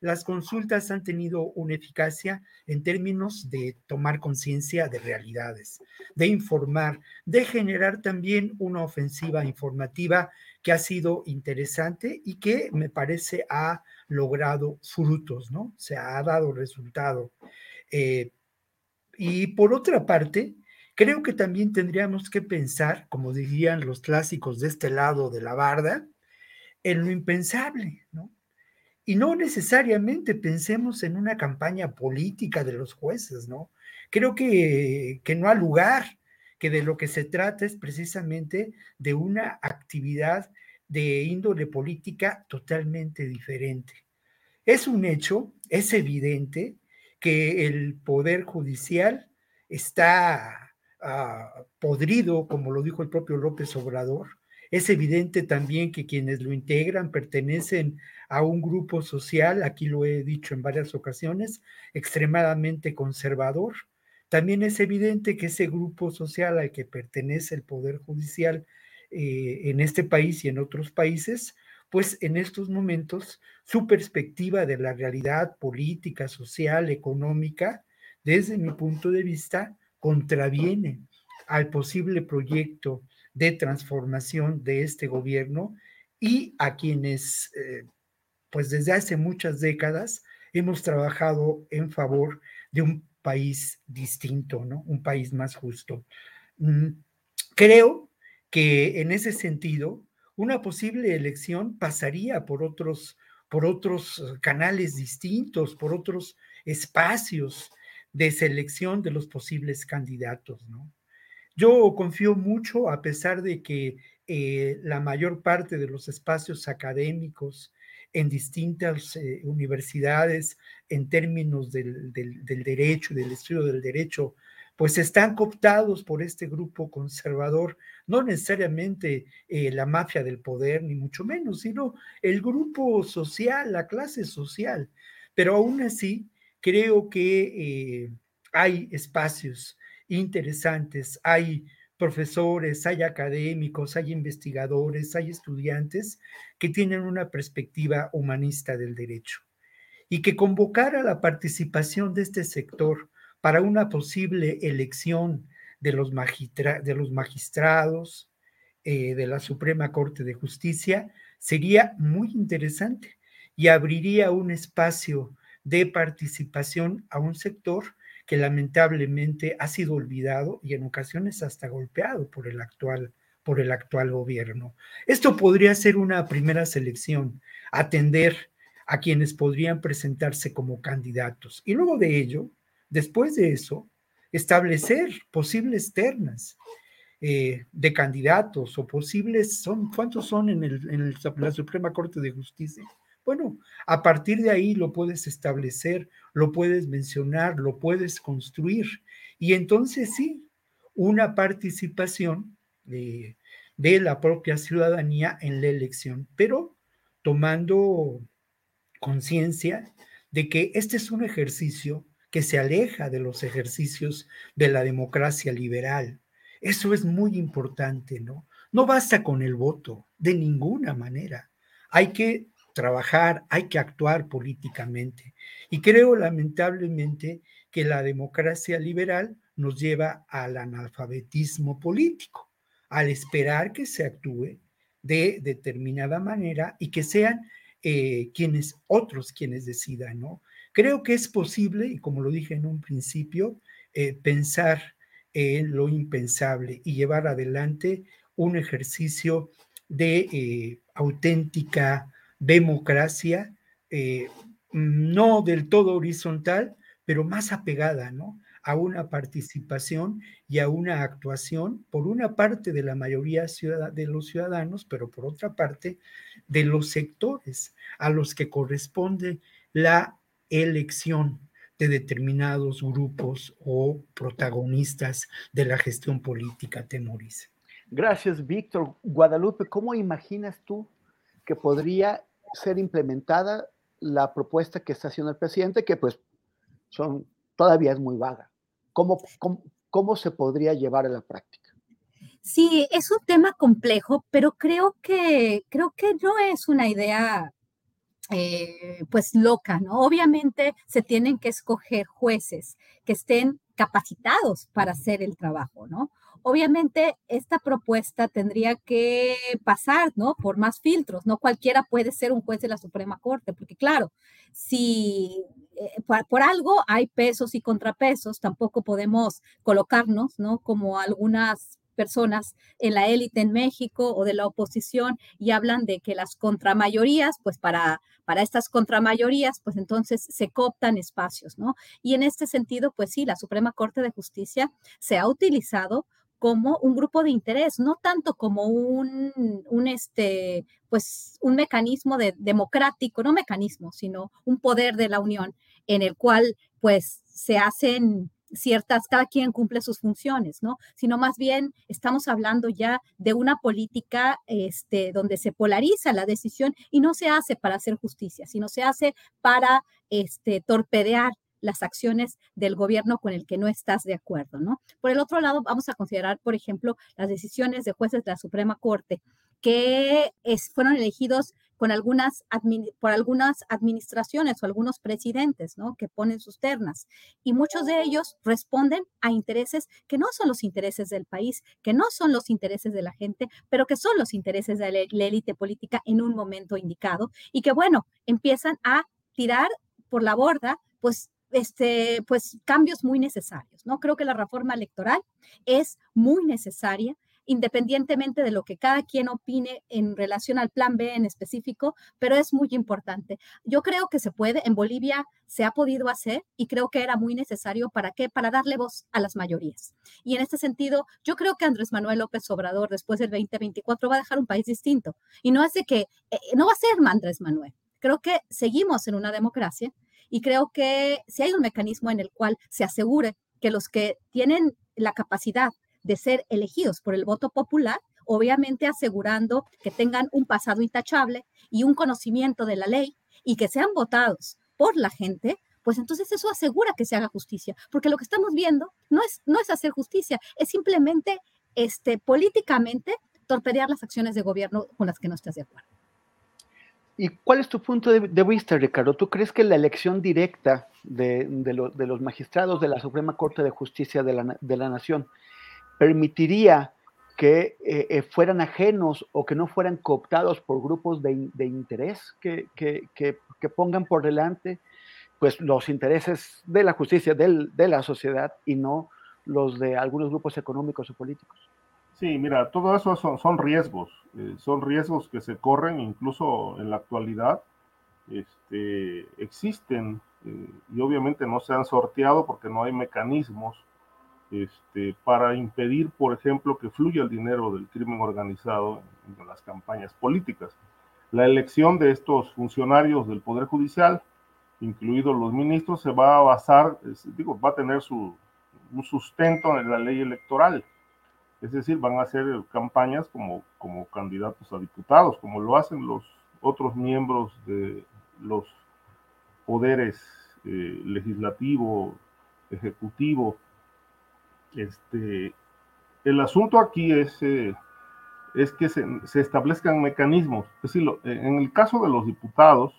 Speaker 4: las consultas han tenido una eficacia en términos de tomar conciencia de realidades, de informar, de generar también una ofensiva informativa que ha sido interesante y que me parece ha logrado frutos, ¿no? Se ha dado resultado. Eh, y por otra parte, creo que también tendríamos que pensar, como dirían los clásicos de este lado de la barda, en lo impensable, ¿no? Y no necesariamente pensemos en una campaña política de los jueces, ¿no? Creo que, que no ha lugar, que de lo que se trata es precisamente de una actividad de índole política totalmente diferente. Es un hecho, es evidente que el Poder Judicial está ah, podrido, como lo dijo el propio López Obrador, es evidente también que quienes lo integran pertenecen a un grupo social, aquí lo he dicho en varias ocasiones, extremadamente conservador. También es evidente que ese grupo social al que pertenece el Poder Judicial eh, en este país y en otros países, pues en estos momentos su perspectiva de la realidad política, social, económica, desde mi punto de vista, contraviene al posible proyecto de transformación de este gobierno y a quienes, eh, pues desde hace muchas décadas, hemos trabajado en favor de un país distinto, ¿no? Un país más justo. Mm, creo que en ese sentido, una posible elección pasaría por otros, por otros canales distintos, por otros espacios de selección de los posibles candidatos, ¿no? Yo confío mucho, a pesar de que eh, la mayor parte de los espacios académicos en distintas eh, universidades, en términos del, del, del, derecho, del estudio del derecho, pues están cooptados por este grupo conservador, no necesariamente eh, la mafia del poder, ni mucho menos, sino el grupo social, la clase social. Pero aún así, creo que hay espacios interesantes. Hay profesores, hay académicos, hay investigadores, hay estudiantes que tienen una perspectiva humanista del derecho y que convocar a la participación de este sector para una posible elección de los, de los magistrados eh, de la Suprema Corte de Justicia sería muy interesante y abriría un espacio de participación a un sector que lamentablemente ha sido olvidado y en ocasiones hasta golpeado por el actual por el actual gobierno. Esto podría ser una primera selección, atender a quienes podrían presentarse como candidatos y luego de ello, después de eso, establecer posibles ternas eh, de candidatos o posibles, son, ¿cuántos son en, el, en la Suprema Corte de Justicia? Bueno, a partir de ahí lo puedes establecer, lo puedes mencionar, lo puedes construir. Y entonces sí, una participación de, la propia ciudadanía en la elección, pero tomando conciencia de que este es un ejercicio que se aleja de los ejercicios de la democracia liberal. Eso es muy importante, ¿no? No basta con el voto, de ninguna manera. Hay que trabajar, hay que actuar políticamente. Y creo lamentablemente que la democracia liberal nos lleva al analfabetismo político, al esperar que se actúe de determinada manera y que sean eh, quienes, otros quienes decidan, ¿no? Creo que es posible, y como lo dije en un principio, eh, pensar en lo impensable y llevar adelante un ejercicio de eh, auténtica democracia, eh, no del todo horizontal, pero más apegada, ¿no? a una participación y a una actuación por una parte de la mayoría de los ciudadanos, pero por otra parte de los sectores a los que corresponde la elección de determinados grupos o protagonistas de la gestión política, Temorice.
Speaker 2: Gracias, Víctor. Guadalupe, ¿cómo imaginas tú que podría ser implementada la propuesta que está haciendo el presidente, que pues son, todavía es muy vaga? ¿Cómo, cómo, se podría llevar a la práctica?
Speaker 5: Sí, es un tema complejo, pero creo que, creo que no es una idea eh, pues loca, ¿no? Obviamente se tienen que escoger jueces que estén capacitados para hacer el trabajo, ¿no? Obviamente esta propuesta tendría que pasar, ¿no? Por más filtros, no cualquiera puede ser un juez de la Suprema Corte, porque claro, si eh, por, algo hay pesos y contrapesos, tampoco podemos colocarnos, ¿no? Como algunas personas en la élite en México o de la oposición y hablan de que las contramayorías, pues para, para estas contramayorías, pues entonces se cooptan espacios, ¿no? Y en este sentido, pues sí, la Suprema Corte de Justicia se ha utilizado como un grupo de interés, no tanto como un, un este, pues, un mecanismo de, democrático, no mecanismo, sino un poder de la Unión en el cual, pues, se hacen ciertas, cada quien cumple sus funciones, ¿no? Sino más bien estamos hablando ya de una política este, donde se polariza la decisión y no se hace para hacer justicia, sino se hace para este, torpedear las acciones del gobierno con el que no estás de acuerdo, ¿no? Por el otro lado, vamos a considerar, por ejemplo, las decisiones de jueces de la Suprema Corte que fueron elegidos con algunas por algunas administraciones o algunos presidentes, ¿no? Que ponen sus ternas. Y muchos de ellos responden a intereses que no son los intereses del país, que no son los intereses de la gente, pero que son los intereses de la élite política en un momento indicado y que, bueno, empiezan a tirar por la borda, pues este, pues cambios muy necesarios, ¿no? Creo que la reforma electoral es muy necesaria independientemente de lo que cada quien opine en relación al plan B en específico, pero es muy importante. Yo creo que se puede, en Bolivia se ha podido hacer y creo que era muy necesario para qué, para darle voz a las mayorías. Y en este sentido, yo creo que Andrés Manuel López Obrador después del 2024 va a dejar un país distinto y no de que, eh, no va a ser Andrés Manuel. Creo que seguimos en una democracia y creo que si hay un mecanismo en el cual se asegure que los que tienen la capacidad de ser elegidos por el voto popular, obviamente asegurando que tengan un pasado intachable y un conocimiento de la ley y que sean votados por la gente, pues entonces eso asegura que se haga justicia, porque lo que estamos viendo no es, no es hacer justicia, es simplemente este, políticamente torpedear las acciones de gobierno con las que no estás de acuerdo.
Speaker 2: ¿Y cuál es tu punto de, vista, Ricardo? ¿Tú crees que la elección directa de, los magistrados de la Suprema Corte de Justicia de la Nación permitiría que eh, eh, fueran ajenos o que no fueran cooptados por grupos de, interés que, pongan por delante pues, los intereses de la justicia, de la sociedad y no los de algunos grupos económicos o políticos.
Speaker 3: Sí, mira, todo eso son, riesgos, eh, son riesgos que se corren incluso en la actualidad, este, existen y obviamente no se han sorteado porque no hay mecanismos este, para impedir, por ejemplo, que fluya el dinero del crimen organizado en, las campañas políticas. La elección de estos funcionarios del Poder Judicial, incluidos los ministros, se va a basar, digo, va a tener su, un sustento en la ley electoral. Es decir, van a hacer campañas como, como candidatos a diputados, como lo hacen los otros miembros de los poderes eh, legislativo, ejecutivo, este, el asunto aquí es, eh, es que se, establezcan mecanismos. Es decir, en el caso de los diputados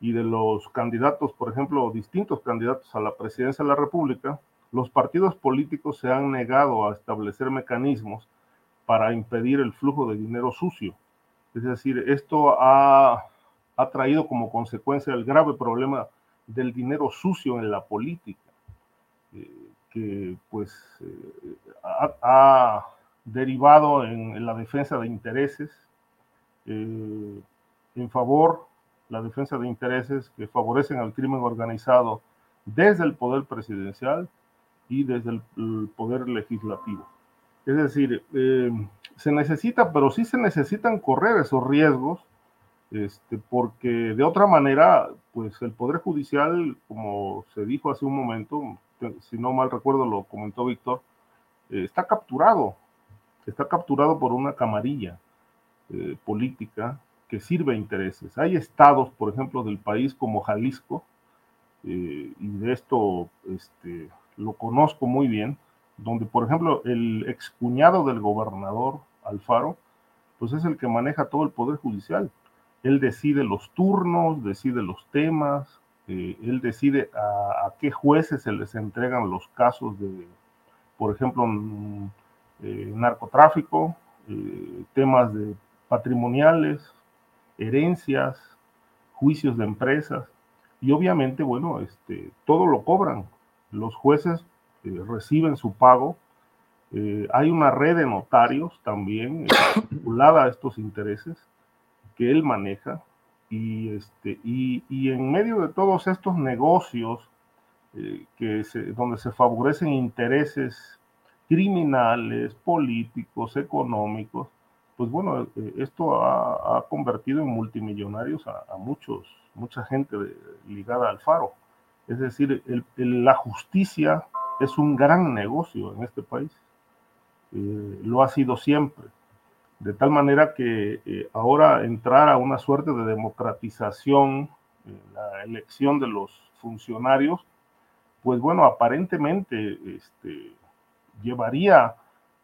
Speaker 3: y de los candidatos, por ejemplo, distintos candidatos a la presidencia de la República, los partidos políticos se han negado a establecer mecanismos para impedir el flujo de dinero sucio. Es decir, esto ha, traído como consecuencia el grave problema del dinero sucio en la política. Eh, que pues eh, ha, derivado en, la defensa de intereses eh, en favor, la defensa de intereses que favorecen al crimen organizado desde el poder presidencial y desde el, poder legislativo. Es decir, eh, se necesita, pero sí se necesitan correr esos riesgos, este, porque de otra manera, pues el Poder Judicial, como se dijo hace un momento, si no mal recuerdo lo comentó Víctor, eh, está capturado, está capturado por una camarilla eh, política que sirve a intereses. Hay estados, por ejemplo, del país como Jalisco, y de esto este, lo conozco muy bien, donde, por ejemplo, el excuñado del gobernador Alfaro, pues es el que maneja todo el poder judicial. Él decide los turnos, decide los temas, eh, él decide a, qué jueces se les entregan los casos de, por ejemplo, eh, narcotráfico, eh, temas de patrimoniales, herencias, juicios de empresas, y obviamente, bueno, este, todo lo cobran, los jueces eh, reciben su pago. Eh, hay una red de notarios también eh, vinculada a estos intereses que él maneja y, este, y, y en medio de todos estos negocios que donde se favorecen intereses criminales, políticos, económicos, pues bueno, esto ha, convertido en multimillonarios a, a muchos, mucha gente ligada al faro. Es decir, la justicia es un gran negocio en este país. Eh, lo ha sido siempre. De tal manera que eh, ahora entrar a una suerte de democratización, la elección de los funcionarios, pues bueno, aparentemente este, llevaría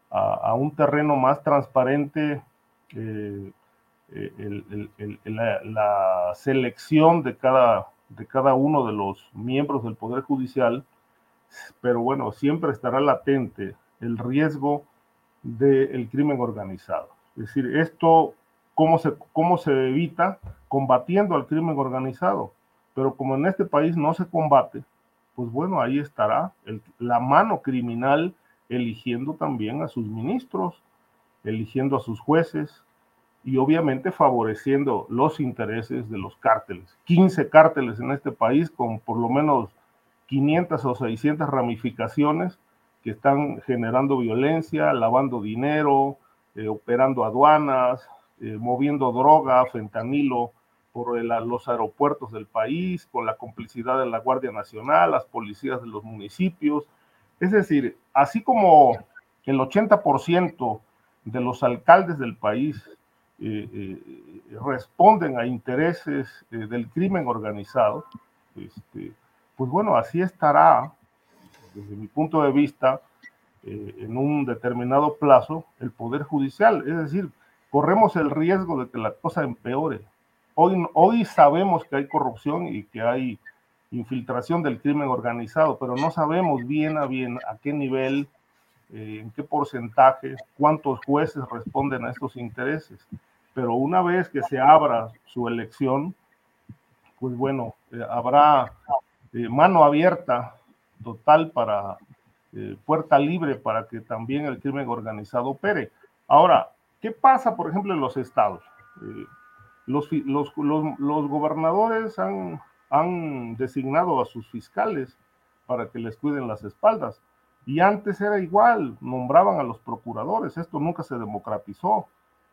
Speaker 3: a, un terreno más transparente eh, la selección de cada de cada uno de los miembros del Poder Judicial, pero bueno, siempre estará latente el riesgo del crimen organizado. Es decir, esto, ¿cómo se, ¿cómo se evita? Combatiendo al crimen organizado. Pero como en este país no se combate, pues bueno, ahí estará la mano criminal eligiendo también a sus ministros, eligiendo a sus jueces, y obviamente favoreciendo los intereses de los cárteles. 15 cárteles en este país con por lo menos 500 o 600 ramificaciones que están generando violencia, lavando dinero, eh, operando aduanas, eh, moviendo droga, fentanilo por los aeropuertos del país, con la complicidad de la Guardia Nacional, las policías de los municipios. Es decir, así como el 80% de los alcaldes del país responden a intereses eh, del crimen organizado, este, pues bueno, así estará, desde mi punto de vista, en un determinado plazo, el Poder Judicial. Es decir, corremos el riesgo de que la cosa empeore. Hoy, hoy sabemos que hay corrupción y que hay infiltración del crimen organizado, pero no sabemos bien a bien a qué nivel, en qué porcentaje, cuántos jueces responden a estos intereses pero una vez que se abra su elección, pues bueno, eh, habrá eh, mano abierta total para eh, puerta libre para que también el crimen organizado opere. Ahora, ¿qué pasa, por ejemplo, en los estados? Los, los, los, gobernadores han, han designado a sus fiscales para que les cuiden las espaldas. Y antes era igual, nombraban a los procuradores, esto nunca se democratizó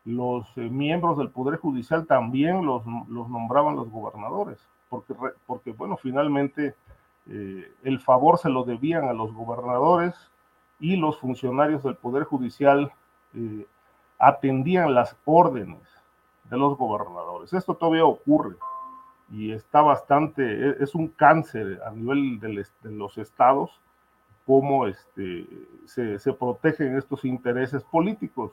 Speaker 3: los eh, miembros del Poder Judicial también los, nombraban los gobernadores, porque, porque bueno, finalmente eh, el favor se lo debían a los gobernadores y los funcionarios del Poder Judicial eh, atendían las órdenes de los gobernadores. Esto todavía ocurre y está bastante, e, es un cáncer a nivel de, los estados, cómo este, se, protegen estos intereses políticos.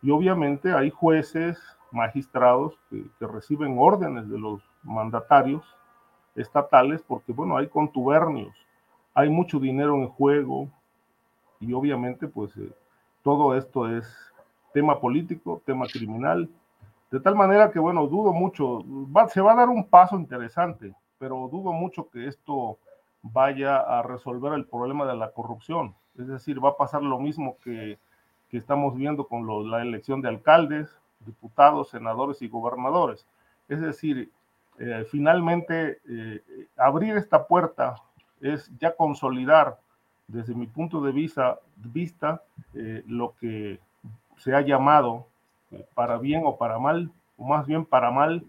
Speaker 3: Y obviamente hay jueces, magistrados que, reciben órdenes de los mandatarios estatales porque, bueno, hay contubernios, hay mucho dinero en juego y obviamente pues eh, todo esto es tema político, tema criminal, de tal manera que, bueno, dudo mucho, se va a dar un paso interesante, pero dudo mucho que esto vaya a resolver el problema de la corrupción. Es decir, va a pasar lo mismo que que estamos viendo con la elección de alcaldes, diputados, senadores y gobernadores. Es decir, eh, finalmente eh, abrir esta puerta es ya consolidar desde mi punto de vista, vista eh, lo que se ha llamado, para bien o para mal, o más bien para mal,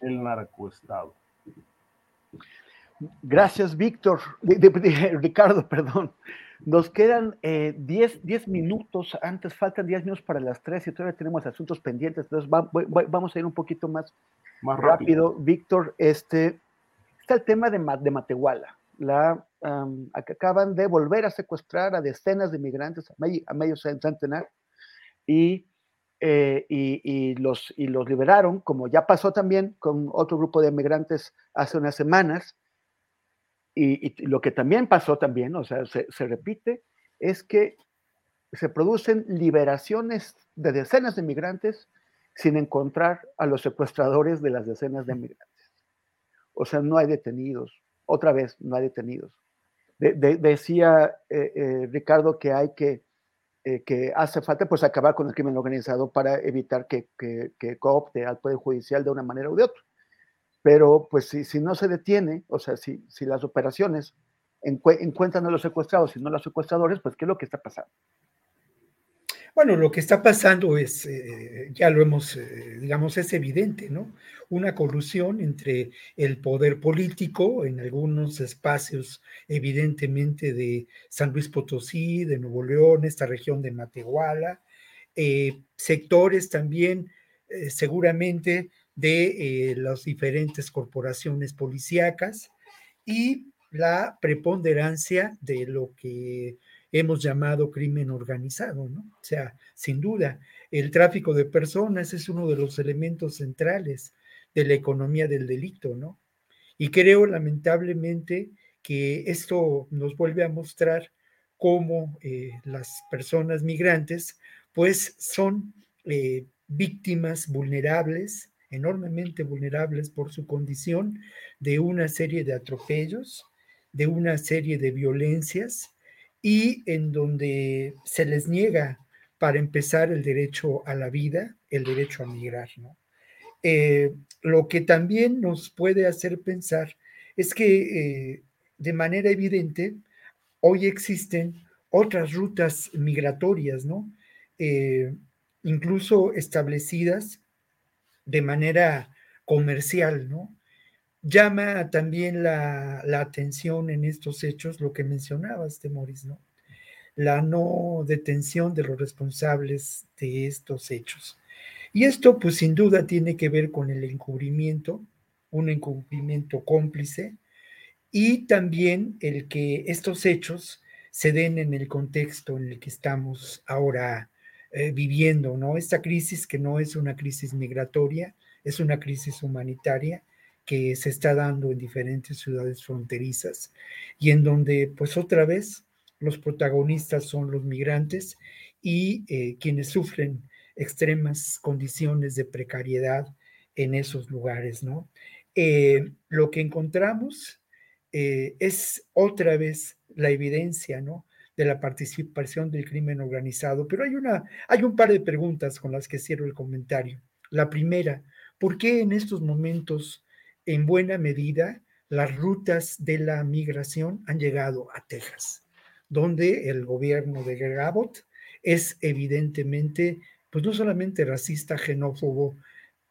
Speaker 3: el narcoestado.
Speaker 2: Gracias, Víctor, Ricardo, perdón. Nos quedan 10 eh, minutos, antes faltan 10 minutos para las 3 y todavía tenemos asuntos pendientes, entonces vamos a ir un poquito más, más rápido. Víctor, este, está el tema de, de Matehuala. La, acaban de volver a secuestrar a decenas de migrantes a medio, a medio centenar y, eh, y, y, los, y los liberaron, como ya pasó también con otro grupo de migrantes hace unas semanas y, lo que también pasó también, o sea, se, repite, es que se producen liberaciones de decenas de migrantes sin encontrar a los secuestradores de las decenas de migrantes. O sea, no hay detenidos. Otra vez, no hay detenidos. decía eh, eh, Ricardo que hay que, eh, que hace falta pues acabar con el crimen organizado para evitar que, que, que coopte al Poder Judicial de una manera u de otra. Pero pues si, si no se detiene, o sea, si, si las operaciones encuentran a los secuestrados y no a los secuestradores, pues ¿qué es lo que está pasando?
Speaker 4: Bueno, lo que está pasando es, eh, ya lo hemos, eh, digamos, es evidente, ¿no? Una colusión entre el poder político en algunos espacios, evidentemente, de San Luis Potosí, de Nuevo León, esta región de Matehuala, eh, sectores también, seguramente, de eh, las diferentes corporaciones policíacas y la preponderancia de lo que hemos llamado crimen organizado, ¿no? O sea, sin duda, el tráfico de personas es uno de los elementos centrales de la economía del delito, ¿no? Y creo lamentablemente que esto nos vuelve a mostrar cómo eh, las personas migrantes pues son eh, víctimas vulnerables enormemente vulnerables por su condición de una serie de atropellos, de una serie de violencias y en donde se les niega para empezar el derecho a la vida, el derecho a migrar. Eh, lo que también nos puede hacer pensar es que eh, de manera evidente hoy existen otras rutas migratorias, ¿no? Eh, incluso establecidas de manera comercial, ¿no? Llama también la, atención en estos hechos lo que mencionabas, Temoris, ¿no? La no detención de los responsables de estos hechos. Y esto, pues sin duda, tiene que ver con el encubrimiento, un encubrimiento cómplice, y también el que estos hechos se den en el contexto en el que estamos ahora eh, viviendo, ¿no? Esta crisis que no es una crisis migratoria, es una crisis humanitaria que se está dando en diferentes ciudades fronterizas y en donde, pues otra vez, los protagonistas son los migrantes y eh, quienes sufren extremas condiciones de precariedad en esos lugares, ¿no? Eh, lo que encontramos es otra vez la evidencia, ¿no? De la participación del crimen organizado. Pero hay, una, hay un par de preguntas con las que cierro el comentario. La primera, ¿por qué en estos momentos, en buena medida, las rutas de la migración han llegado a Texas, donde el gobierno de Gabot es evidentemente, pues no solamente racista, xenófobo,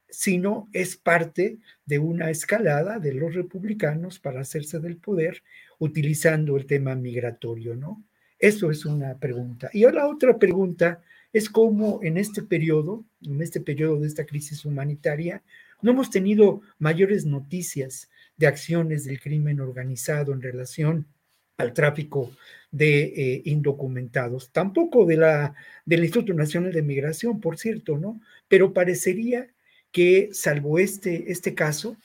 Speaker 4: sino es parte de una escalada de los republicanos para hacerse del poder utilizando el tema migratorio, ¿no? Eso es una pregunta. Y la otra pregunta es cómo en este periodo, en este periodo de esta crisis humanitaria, no hemos tenido mayores noticias de acciones del crimen organizado en relación al tráfico de eh, indocumentados, tampoco de la, del Instituto Nacional de Migración, por cierto, ¿no? Pero parecería que, salvo este, este caso,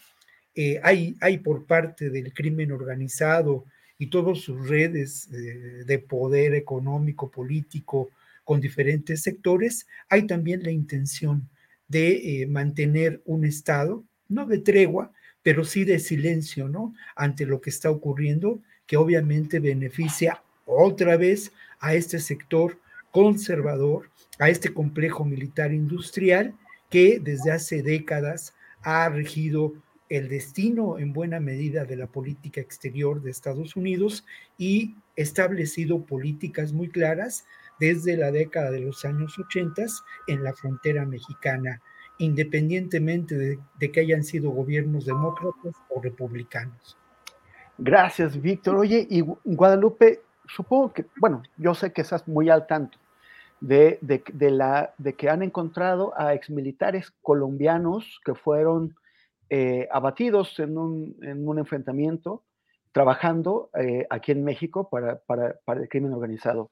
Speaker 4: eh, hay, hay por parte del crimen organizado y todas sus redes eh, de poder económico, político, con diferentes sectores, hay también la intención de eh, mantener un estado, no de tregua, pero sí de silencio, ¿no? Ante lo que está ocurriendo, que obviamente beneficia otra vez a este sector conservador, a este complejo militar industrial que desde hace décadas ha regido el destino en buena medida de la política exterior de Estados Unidos y establecido políticas muy claras desde la década de los años 80 en la frontera mexicana, independientemente de, que hayan sido gobiernos demócratas o republicanos.
Speaker 2: Gracias, Víctor. Oye, y Guadalupe, supongo que, bueno, yo sé que estás muy al tanto de, de, de, la, de que han encontrado a exmilitares colombianos que fueron eh, abatidos en un, en un, enfrentamiento trabajando eh, aquí en México para, para, para, el crimen organizado.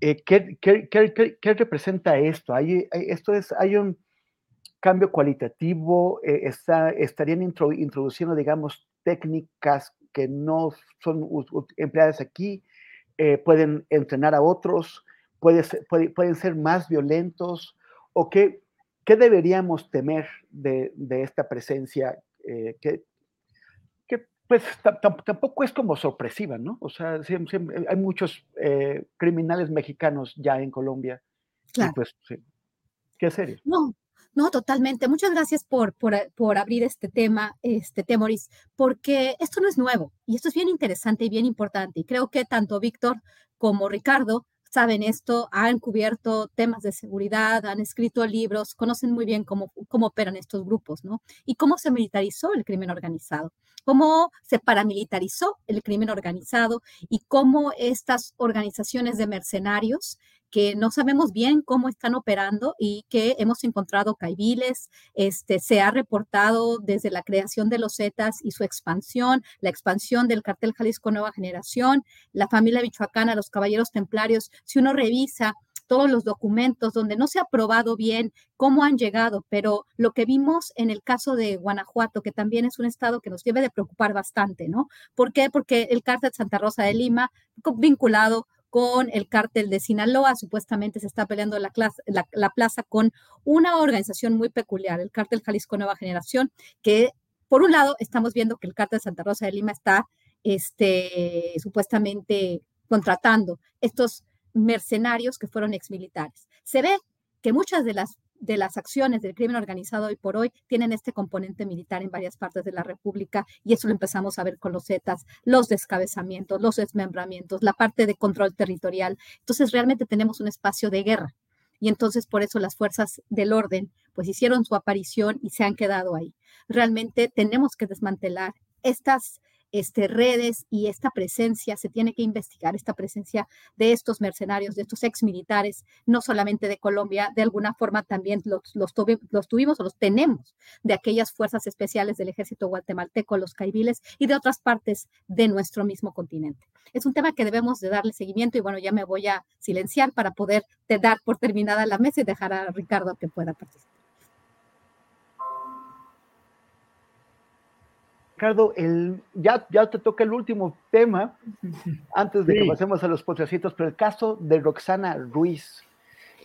Speaker 2: Eh, ¿qué, qué, qué, ¿qué, representa esto? ¿Hay, esto es, ¿Hay un cambio cualitativo? Está, ¿Estarían intro, introduciendo, digamos, técnicas que no son empleadas aquí? ¿Pueden entrenar a otros? Puede ser, puede, ¿Pueden ser más violentos? ¿O qué, ¿Qué deberíamos temer de, de esta presencia eh, que, que, pues tampoco es como sorpresiva, ¿no? O sea, siempre, siempre, hay muchos eh, criminales mexicanos ya en Colombia.
Speaker 5: Claro.
Speaker 2: Y pues, sí. ¿Qué serio?
Speaker 5: No, no, totalmente. Muchas gracias por, por, por, abrir este tema, este Temoris, porque esto no es nuevo y esto es bien interesante y bien importante. Y creo que tanto Víctor como Ricardo saben esto, han cubierto temas de seguridad, han escrito libros, conocen muy bien cómo, cómo operan estos grupos, ¿no? Y cómo se militarizó el crimen organizado, cómo se paramilitarizó el crimen organizado y cómo estas organizaciones de mercenarios que no sabemos bien cómo están operando y que hemos encontrado caibiles, este, se ha reportado desde la creación de los Zetas y su expansión, la expansión del cartel Jalisco Nueva Generación, la familia Michoacana, los caballeros templarios, si uno revisa todos los documentos donde no se ha probado bien cómo han llegado, pero lo que vimos en el caso de Guanajuato, que también es un estado que nos debe de preocupar bastante, ¿no? ¿Por qué? Porque el cártel Santa Rosa de Lima, vinculado con el cártel de Sinaloa, supuestamente se está peleando la, clase, la, la, plaza con una organización muy peculiar, el cártel Jalisco Nueva Generación, que por un lado estamos viendo que el cártel Santa Rosa de Lima está este, supuestamente contratando estos mercenarios que fueron exmilitares. Se ve que muchas de las de las acciones del crimen organizado hoy por hoy tienen este componente militar en varias partes de la República y eso lo empezamos a ver con los Zetas, los descabezamientos, los desmembramientos, la parte de control territorial. Entonces realmente tenemos un espacio de guerra y entonces por eso las fuerzas del orden pues hicieron su aparición y se han quedado ahí. Realmente tenemos que desmantelar estas este, redes y esta presencia, se tiene que investigar esta presencia de estos mercenarios, de estos ex militares, no solamente de Colombia, de alguna forma también los, los, los tuvimos o los tenemos de aquellas fuerzas especiales del ejército guatemalteco, los caibiles y de otras partes de nuestro mismo continente. Es un tema que debemos de darle seguimiento y bueno, ya me voy a silenciar para poder dar por terminada la mesa y dejar a Ricardo que pueda participar.
Speaker 2: Ricardo, el, ya, ya te toca el último tema antes de sí. que pasemos a los potrecitos, pero el caso de Roxana Ruiz,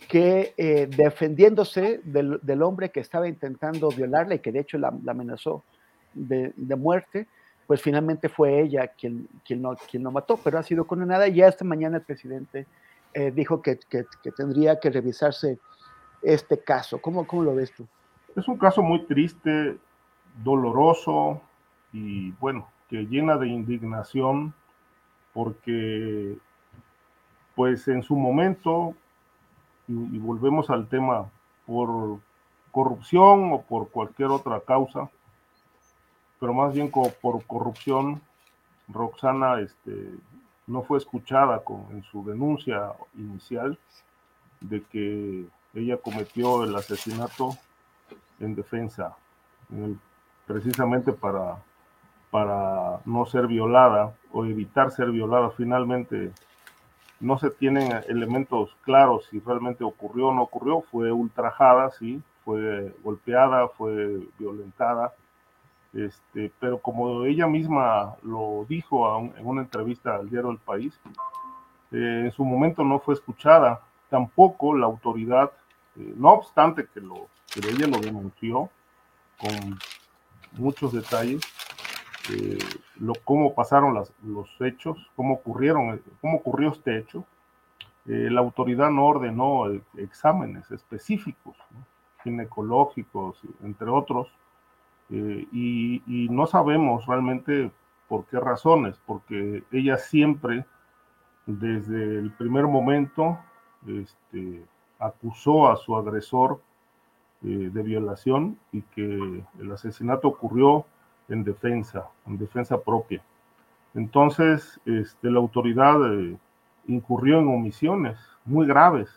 Speaker 2: que eh, defendiéndose del, del, hombre que estaba intentando violarla y que de hecho la, la amenazó de, de, muerte, pues finalmente fue ella quien, quien, no, quien no mató, pero ha sido condenada y ya esta mañana el presidente eh, dijo que, que, que, tendría que revisarse este caso. ¿Cómo, ¿Cómo lo ves tú?
Speaker 3: Es un caso muy triste, doloroso, y bueno, que llena de indignación porque pues en su momento, y, volvemos al tema, por corrupción o por cualquier otra causa, pero más bien por corrupción, Roxana este, no fue escuchada con, en su denuncia inicial de que ella cometió el asesinato en defensa, precisamente para para no ser violada o evitar ser violada. Finalmente no se tienen elementos claros si realmente ocurrió o no ocurrió. Fue ultrajada, sí, fue golpeada, fue violentada. Este, pero como ella misma lo dijo en una entrevista al diario El País, eh, en su momento no fue escuchada. Tampoco la autoridad, eh, no obstante que, lo, que ella lo denunció con muchos detalles, eh, lo, cómo pasaron las, los hechos, cómo ocurrieron, cómo ocurrió este hecho. Eh, la autoridad no ordenó exámenes específicos, ginecológicos, entre otros, eh, y, no sabemos realmente por qué razones, porque ella siempre, desde el primer momento, este, acusó a su agresor eh, de violación y que el asesinato ocurrió en defensa, en defensa propia. Entonces, este, la autoridad eh, incurrió en omisiones muy graves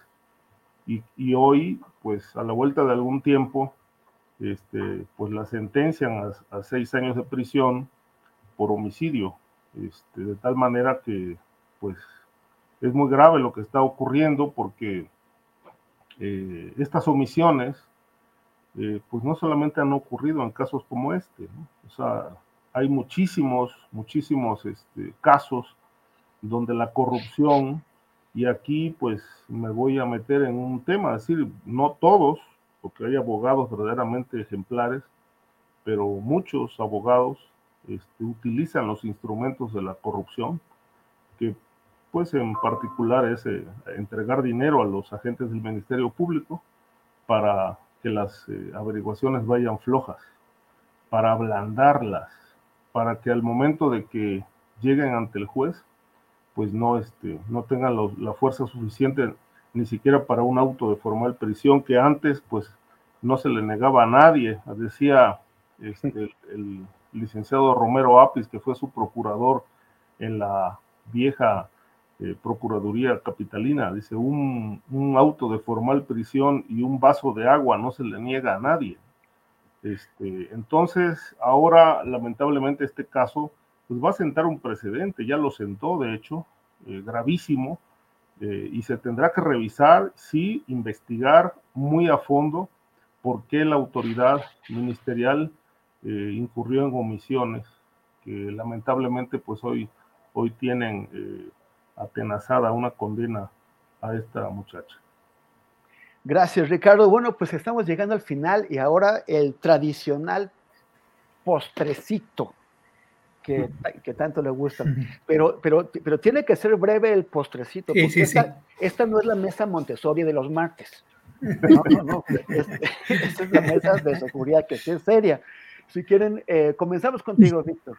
Speaker 3: y, hoy, pues a la vuelta de algún tiempo, este, pues la sentencian a, seis años de prisión por homicidio, este, de tal manera que, pues, es muy grave lo que está ocurriendo porque eh, estas omisiones, eh, pues no solamente han ocurrido en casos como este, o sea, hay muchísimos, muchísimos este, casos donde la corrupción, y aquí pues me voy a meter en un tema, es decir, no todos, porque hay abogados verdaderamente ejemplares, pero muchos abogados este, utilizan los instrumentos de la corrupción, que pues en particular es eh, entregar dinero a los agentes del Ministerio Público para que las eh, averiguaciones vayan flojas, para ablandarlas, para que al momento de que lleguen ante el juez, pues no, este, no tengan la fuerza suficiente ni siquiera para un auto de formal prisión que antes pues no se le negaba a nadie. Decía este, el, licenciado Romero Apis, que fue su procurador en la vieja eh, Procuraduría Capitalina, dice, un, auto de formal prisión y un vaso de agua no se le niega a nadie. Este, entonces, ahora lamentablemente este caso pues va a sentar un precedente, ya lo sentó de hecho, eh, gravísimo, eh, y se tendrá que revisar, sí, investigar muy a fondo por qué la autoridad ministerial incurrió en omisiones que lamentablemente pues hoy, hoy tienen atenazada una condena a esta muchacha.
Speaker 2: Gracias, Ricardo. Bueno, pues estamos llegando al final y ahora el tradicional postrecito que, tanto le gusta. Pero, pero, pero tiene que ser breve el postrecito, porque esta, no es la mesa Montessori de los martes. No, no, no. esta es la mesa de seguridad que sí es seria. Si quieren, eh, comenzamos contigo, Víctor.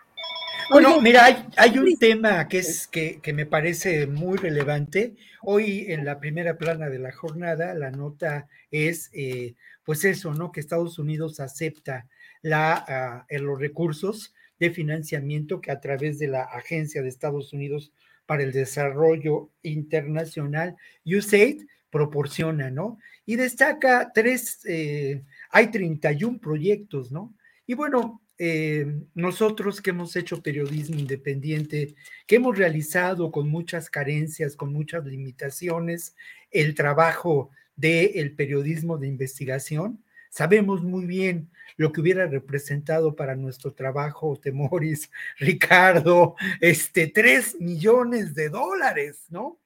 Speaker 4: Bueno, mira, hay, un tema que es que, que, me parece muy relevante. Hoy en la primera plana de la jornada, la nota es, eh, pues eso, ¿no? Que Estados Unidos acepta la, ah, los recursos de financiamiento que a través de la Agencia de Estados Unidos para el Desarrollo Internacional, USAID, proporciona, ¿no? Y destaca tres, eh, hay 31 proyectos, ¿no? Y bueno, eh, nosotros que hemos hecho periodismo independiente, que hemos realizado con muchas carencias, con muchas limitaciones, el trabajo del periodismo de investigación, sabemos muy bien lo que hubiera representado para nuestro trabajo, Temoris, Ricardo, este, tres millones de dólares, ¿no?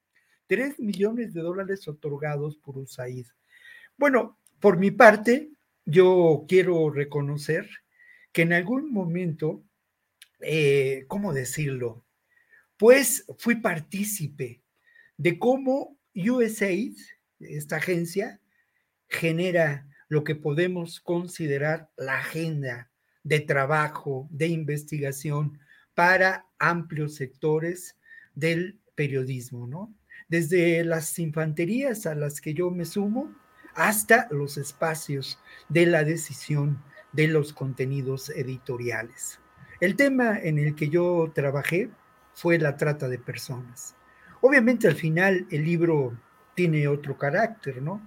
Speaker 4: Tres millones de dólares otorgados por USAID. Bueno, por mi parte, yo quiero reconocer que en algún momento, eh, ¿cómo decirlo? Pues fui partícipe de cómo USAID, esta agencia, genera lo que podemos considerar la agenda de trabajo, de investigación para amplios sectores del periodismo, ¿no? Desde las infanterías a las que yo me sumo hasta los espacios de la decisión de los contenidos editoriales. El tema en el que yo trabajé fue la trata de personas. Obviamente al final el libro tiene otro carácter, ¿no?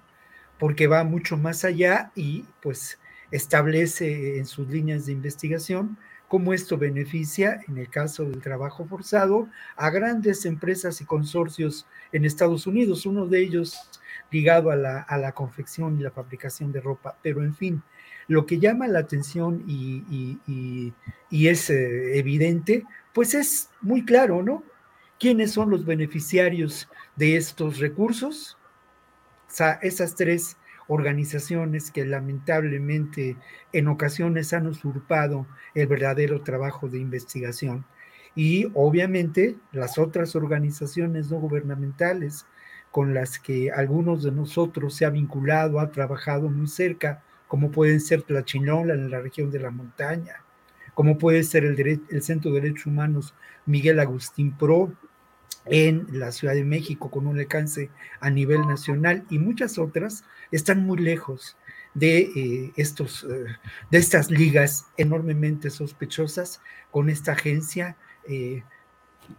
Speaker 4: porque va mucho más allá y pues establece en sus líneas de investigación cómo esto beneficia, en el caso del trabajo forzado, a grandes empresas y consorcios en Estados Unidos, uno de ellos ligado a la, confección y la fabricación de ropa. Pero en fin, lo que llama la atención y, es eh, evidente, pues es muy claro, ¿no? ¿Quiénes son los beneficiarios de estos recursos? esas tres organizaciones que lamentablemente en ocasiones han usurpado el verdadero trabajo de investigación. Y obviamente las otras organizaciones no gubernamentales con las que algunos de nosotros se ha vinculado, ha trabajado muy cerca, como pueden ser Tlachinola en la región de la montaña, como puede ser el, Centro de Derechos Humanos Miguel Agustín Pro en la Ciudad de México con un alcance a nivel nacional y muchas otras están muy lejos de, eh, estos, eh, de estas ligas enormemente sospechosas con esta agencia eh,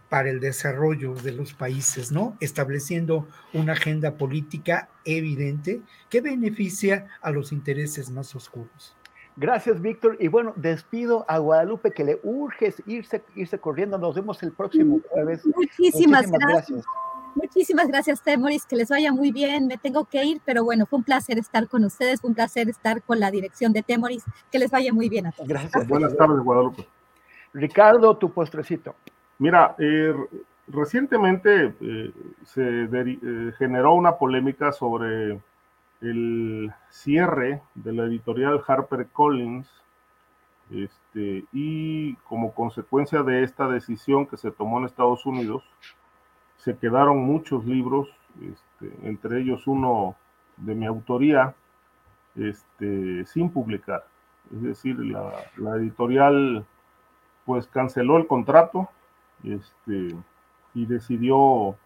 Speaker 4: para el desarrollo de los países, ¿no? Estableciendo una agenda política evidente que beneficia a los intereses más oscuros.
Speaker 2: Gracias, Víctor. Y bueno, despido a Guadalupe que le urge irse, irse corriendo. Nos vemos el próximo jueves.
Speaker 5: Muchísimas, gracias. Muchísimas gracias, Temoris, que les vaya muy bien. Me tengo que ir, pero bueno, fue un placer estar con ustedes, fue un placer estar con la dirección de Temoris. Que les vaya muy bien a todos.
Speaker 2: Gracias.
Speaker 3: Buenas tardes, Guadalupe.
Speaker 2: Ricardo, tu postrecito.
Speaker 3: Mira, eh, recientemente eh, se eh, generó una polémica sobre el cierre de la editorial HarperCollins este, y como consecuencia de esta decisión que se tomó en Estados Unidos, se quedaron muchos libros, este, entre ellos uno de mi autoría, este, sin publicar. Es decir, la, la editorial pues canceló el contrato este, y decidió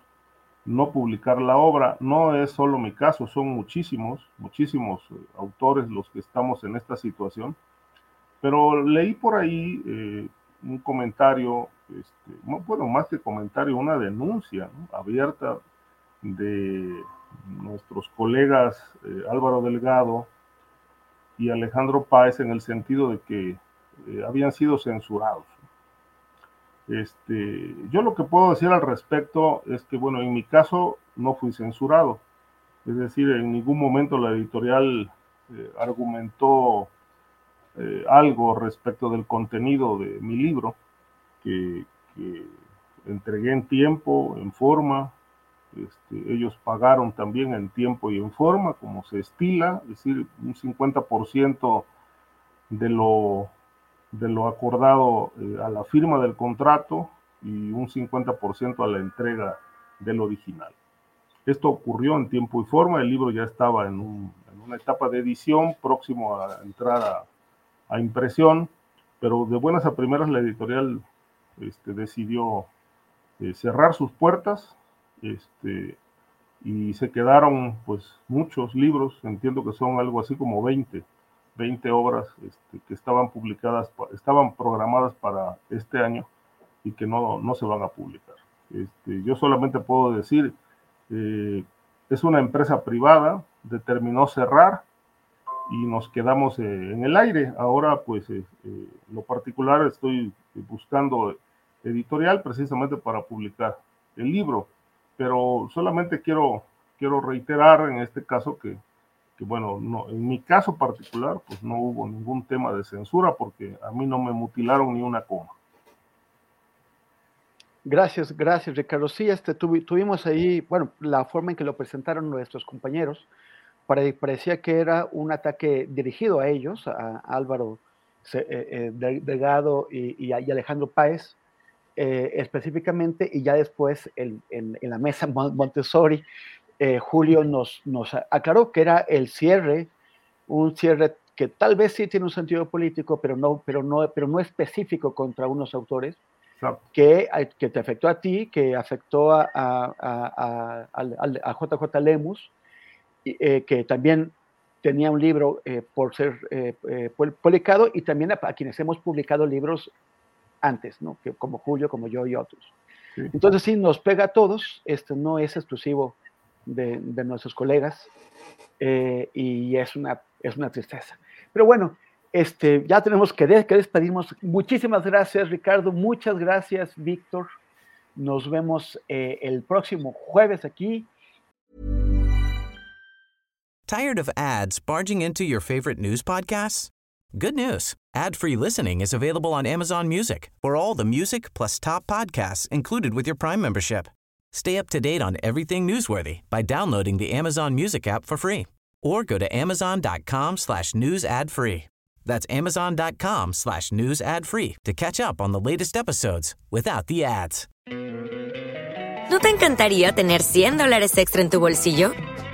Speaker 3: no publicar la obra. No es solo mi caso, son muchísimos, muchísimos eh, autores los que estamos en esta situación. Pero leí por ahí eh, un comentario, este, bueno, más que comentario, una denuncia abierta de nuestros colegas eh, Álvaro Delgado y Alejandro Páez en el sentido de que habían sido censurados. Este, yo lo que puedo decir al respecto es que, bueno, en mi caso no fui censurado. Es decir, en ningún momento la editorial eh, argumentó eh, algo respecto del contenido de mi libro, que, entregué en tiempo, en forma. Este, ellos pagaron también en tiempo y en forma, como se estila, es decir, un 50% de lo de lo acordado eh, a la firma del contrato y un 50% a la entrega del original. Esto ocurrió en tiempo y forma, el libro ya estaba en, una etapa de edición próximo a entrar a, impresión, pero de buenas a primeras la editorial este, decidió eh, cerrar sus puertas este, y se quedaron pues muchos libros, entiendo que son algo así como 20 20 obras este, que estaban publicadas, estaban programadas para este año y que no, no se van a publicar. Este, yo solamente puedo decir, eh, es una empresa privada, determinó cerrar y nos quedamos eh, en el aire. Ahora, pues, eh, lo particular estoy buscando editorial precisamente para publicar el libro, pero solamente quiero, quiero reiterar en este caso que que bueno, no, en mi caso particular, pues no hubo ningún tema de censura porque a mí no me mutilaron ni una coma.
Speaker 2: Gracias, gracias Ricardo. Sí, este, tuvimos ahí, bueno, la forma en que lo presentaron nuestros compañeros, parecía que era un ataque dirigido a ellos, a, Álvaro eh, eh, Delgado y, Alejandro Páez, eh, específicamente, y ya después en, la mesa Montessori eh, Julio nos, nos aclaró que era el cierre, un cierre que tal vez sí tiene un sentido político, pero no, pero no, pero no específico contra unos autores, que, que te afectó a ti, que afectó a, a, a, JJ Lemus, eh, que también tenía un libro eh, por ser publicado, y también a, quienes hemos publicado libros antes, ¿no? que, como Julio, como yo y otros. Entonces sí, nos pega a todos, esto no es exclusivo de, nuestros colegas eh, y es una, es una tristeza. Pero bueno, este, ya tenemos que, que despedirnos. Muchísimas gracias, Ricardo. Muchas gracias, Víctor. Nos vemos eh, el próximo jueves aquí.
Speaker 6: ¿Tired of ads barging into your favorite news podcasts? Good news. Ad-free listening is available on Amazon Music for all the music plus top podcasts included with your Prime membership. Stay up to date on everything newsworthy by downloading the Amazon Music app for free or go to amazon.com slash news ad free. That's amazon.com slash news ad free to catch up on the latest episodes without the ads.
Speaker 7: ¿No te encantaría tener 100 dólares extra en tu bolsillo?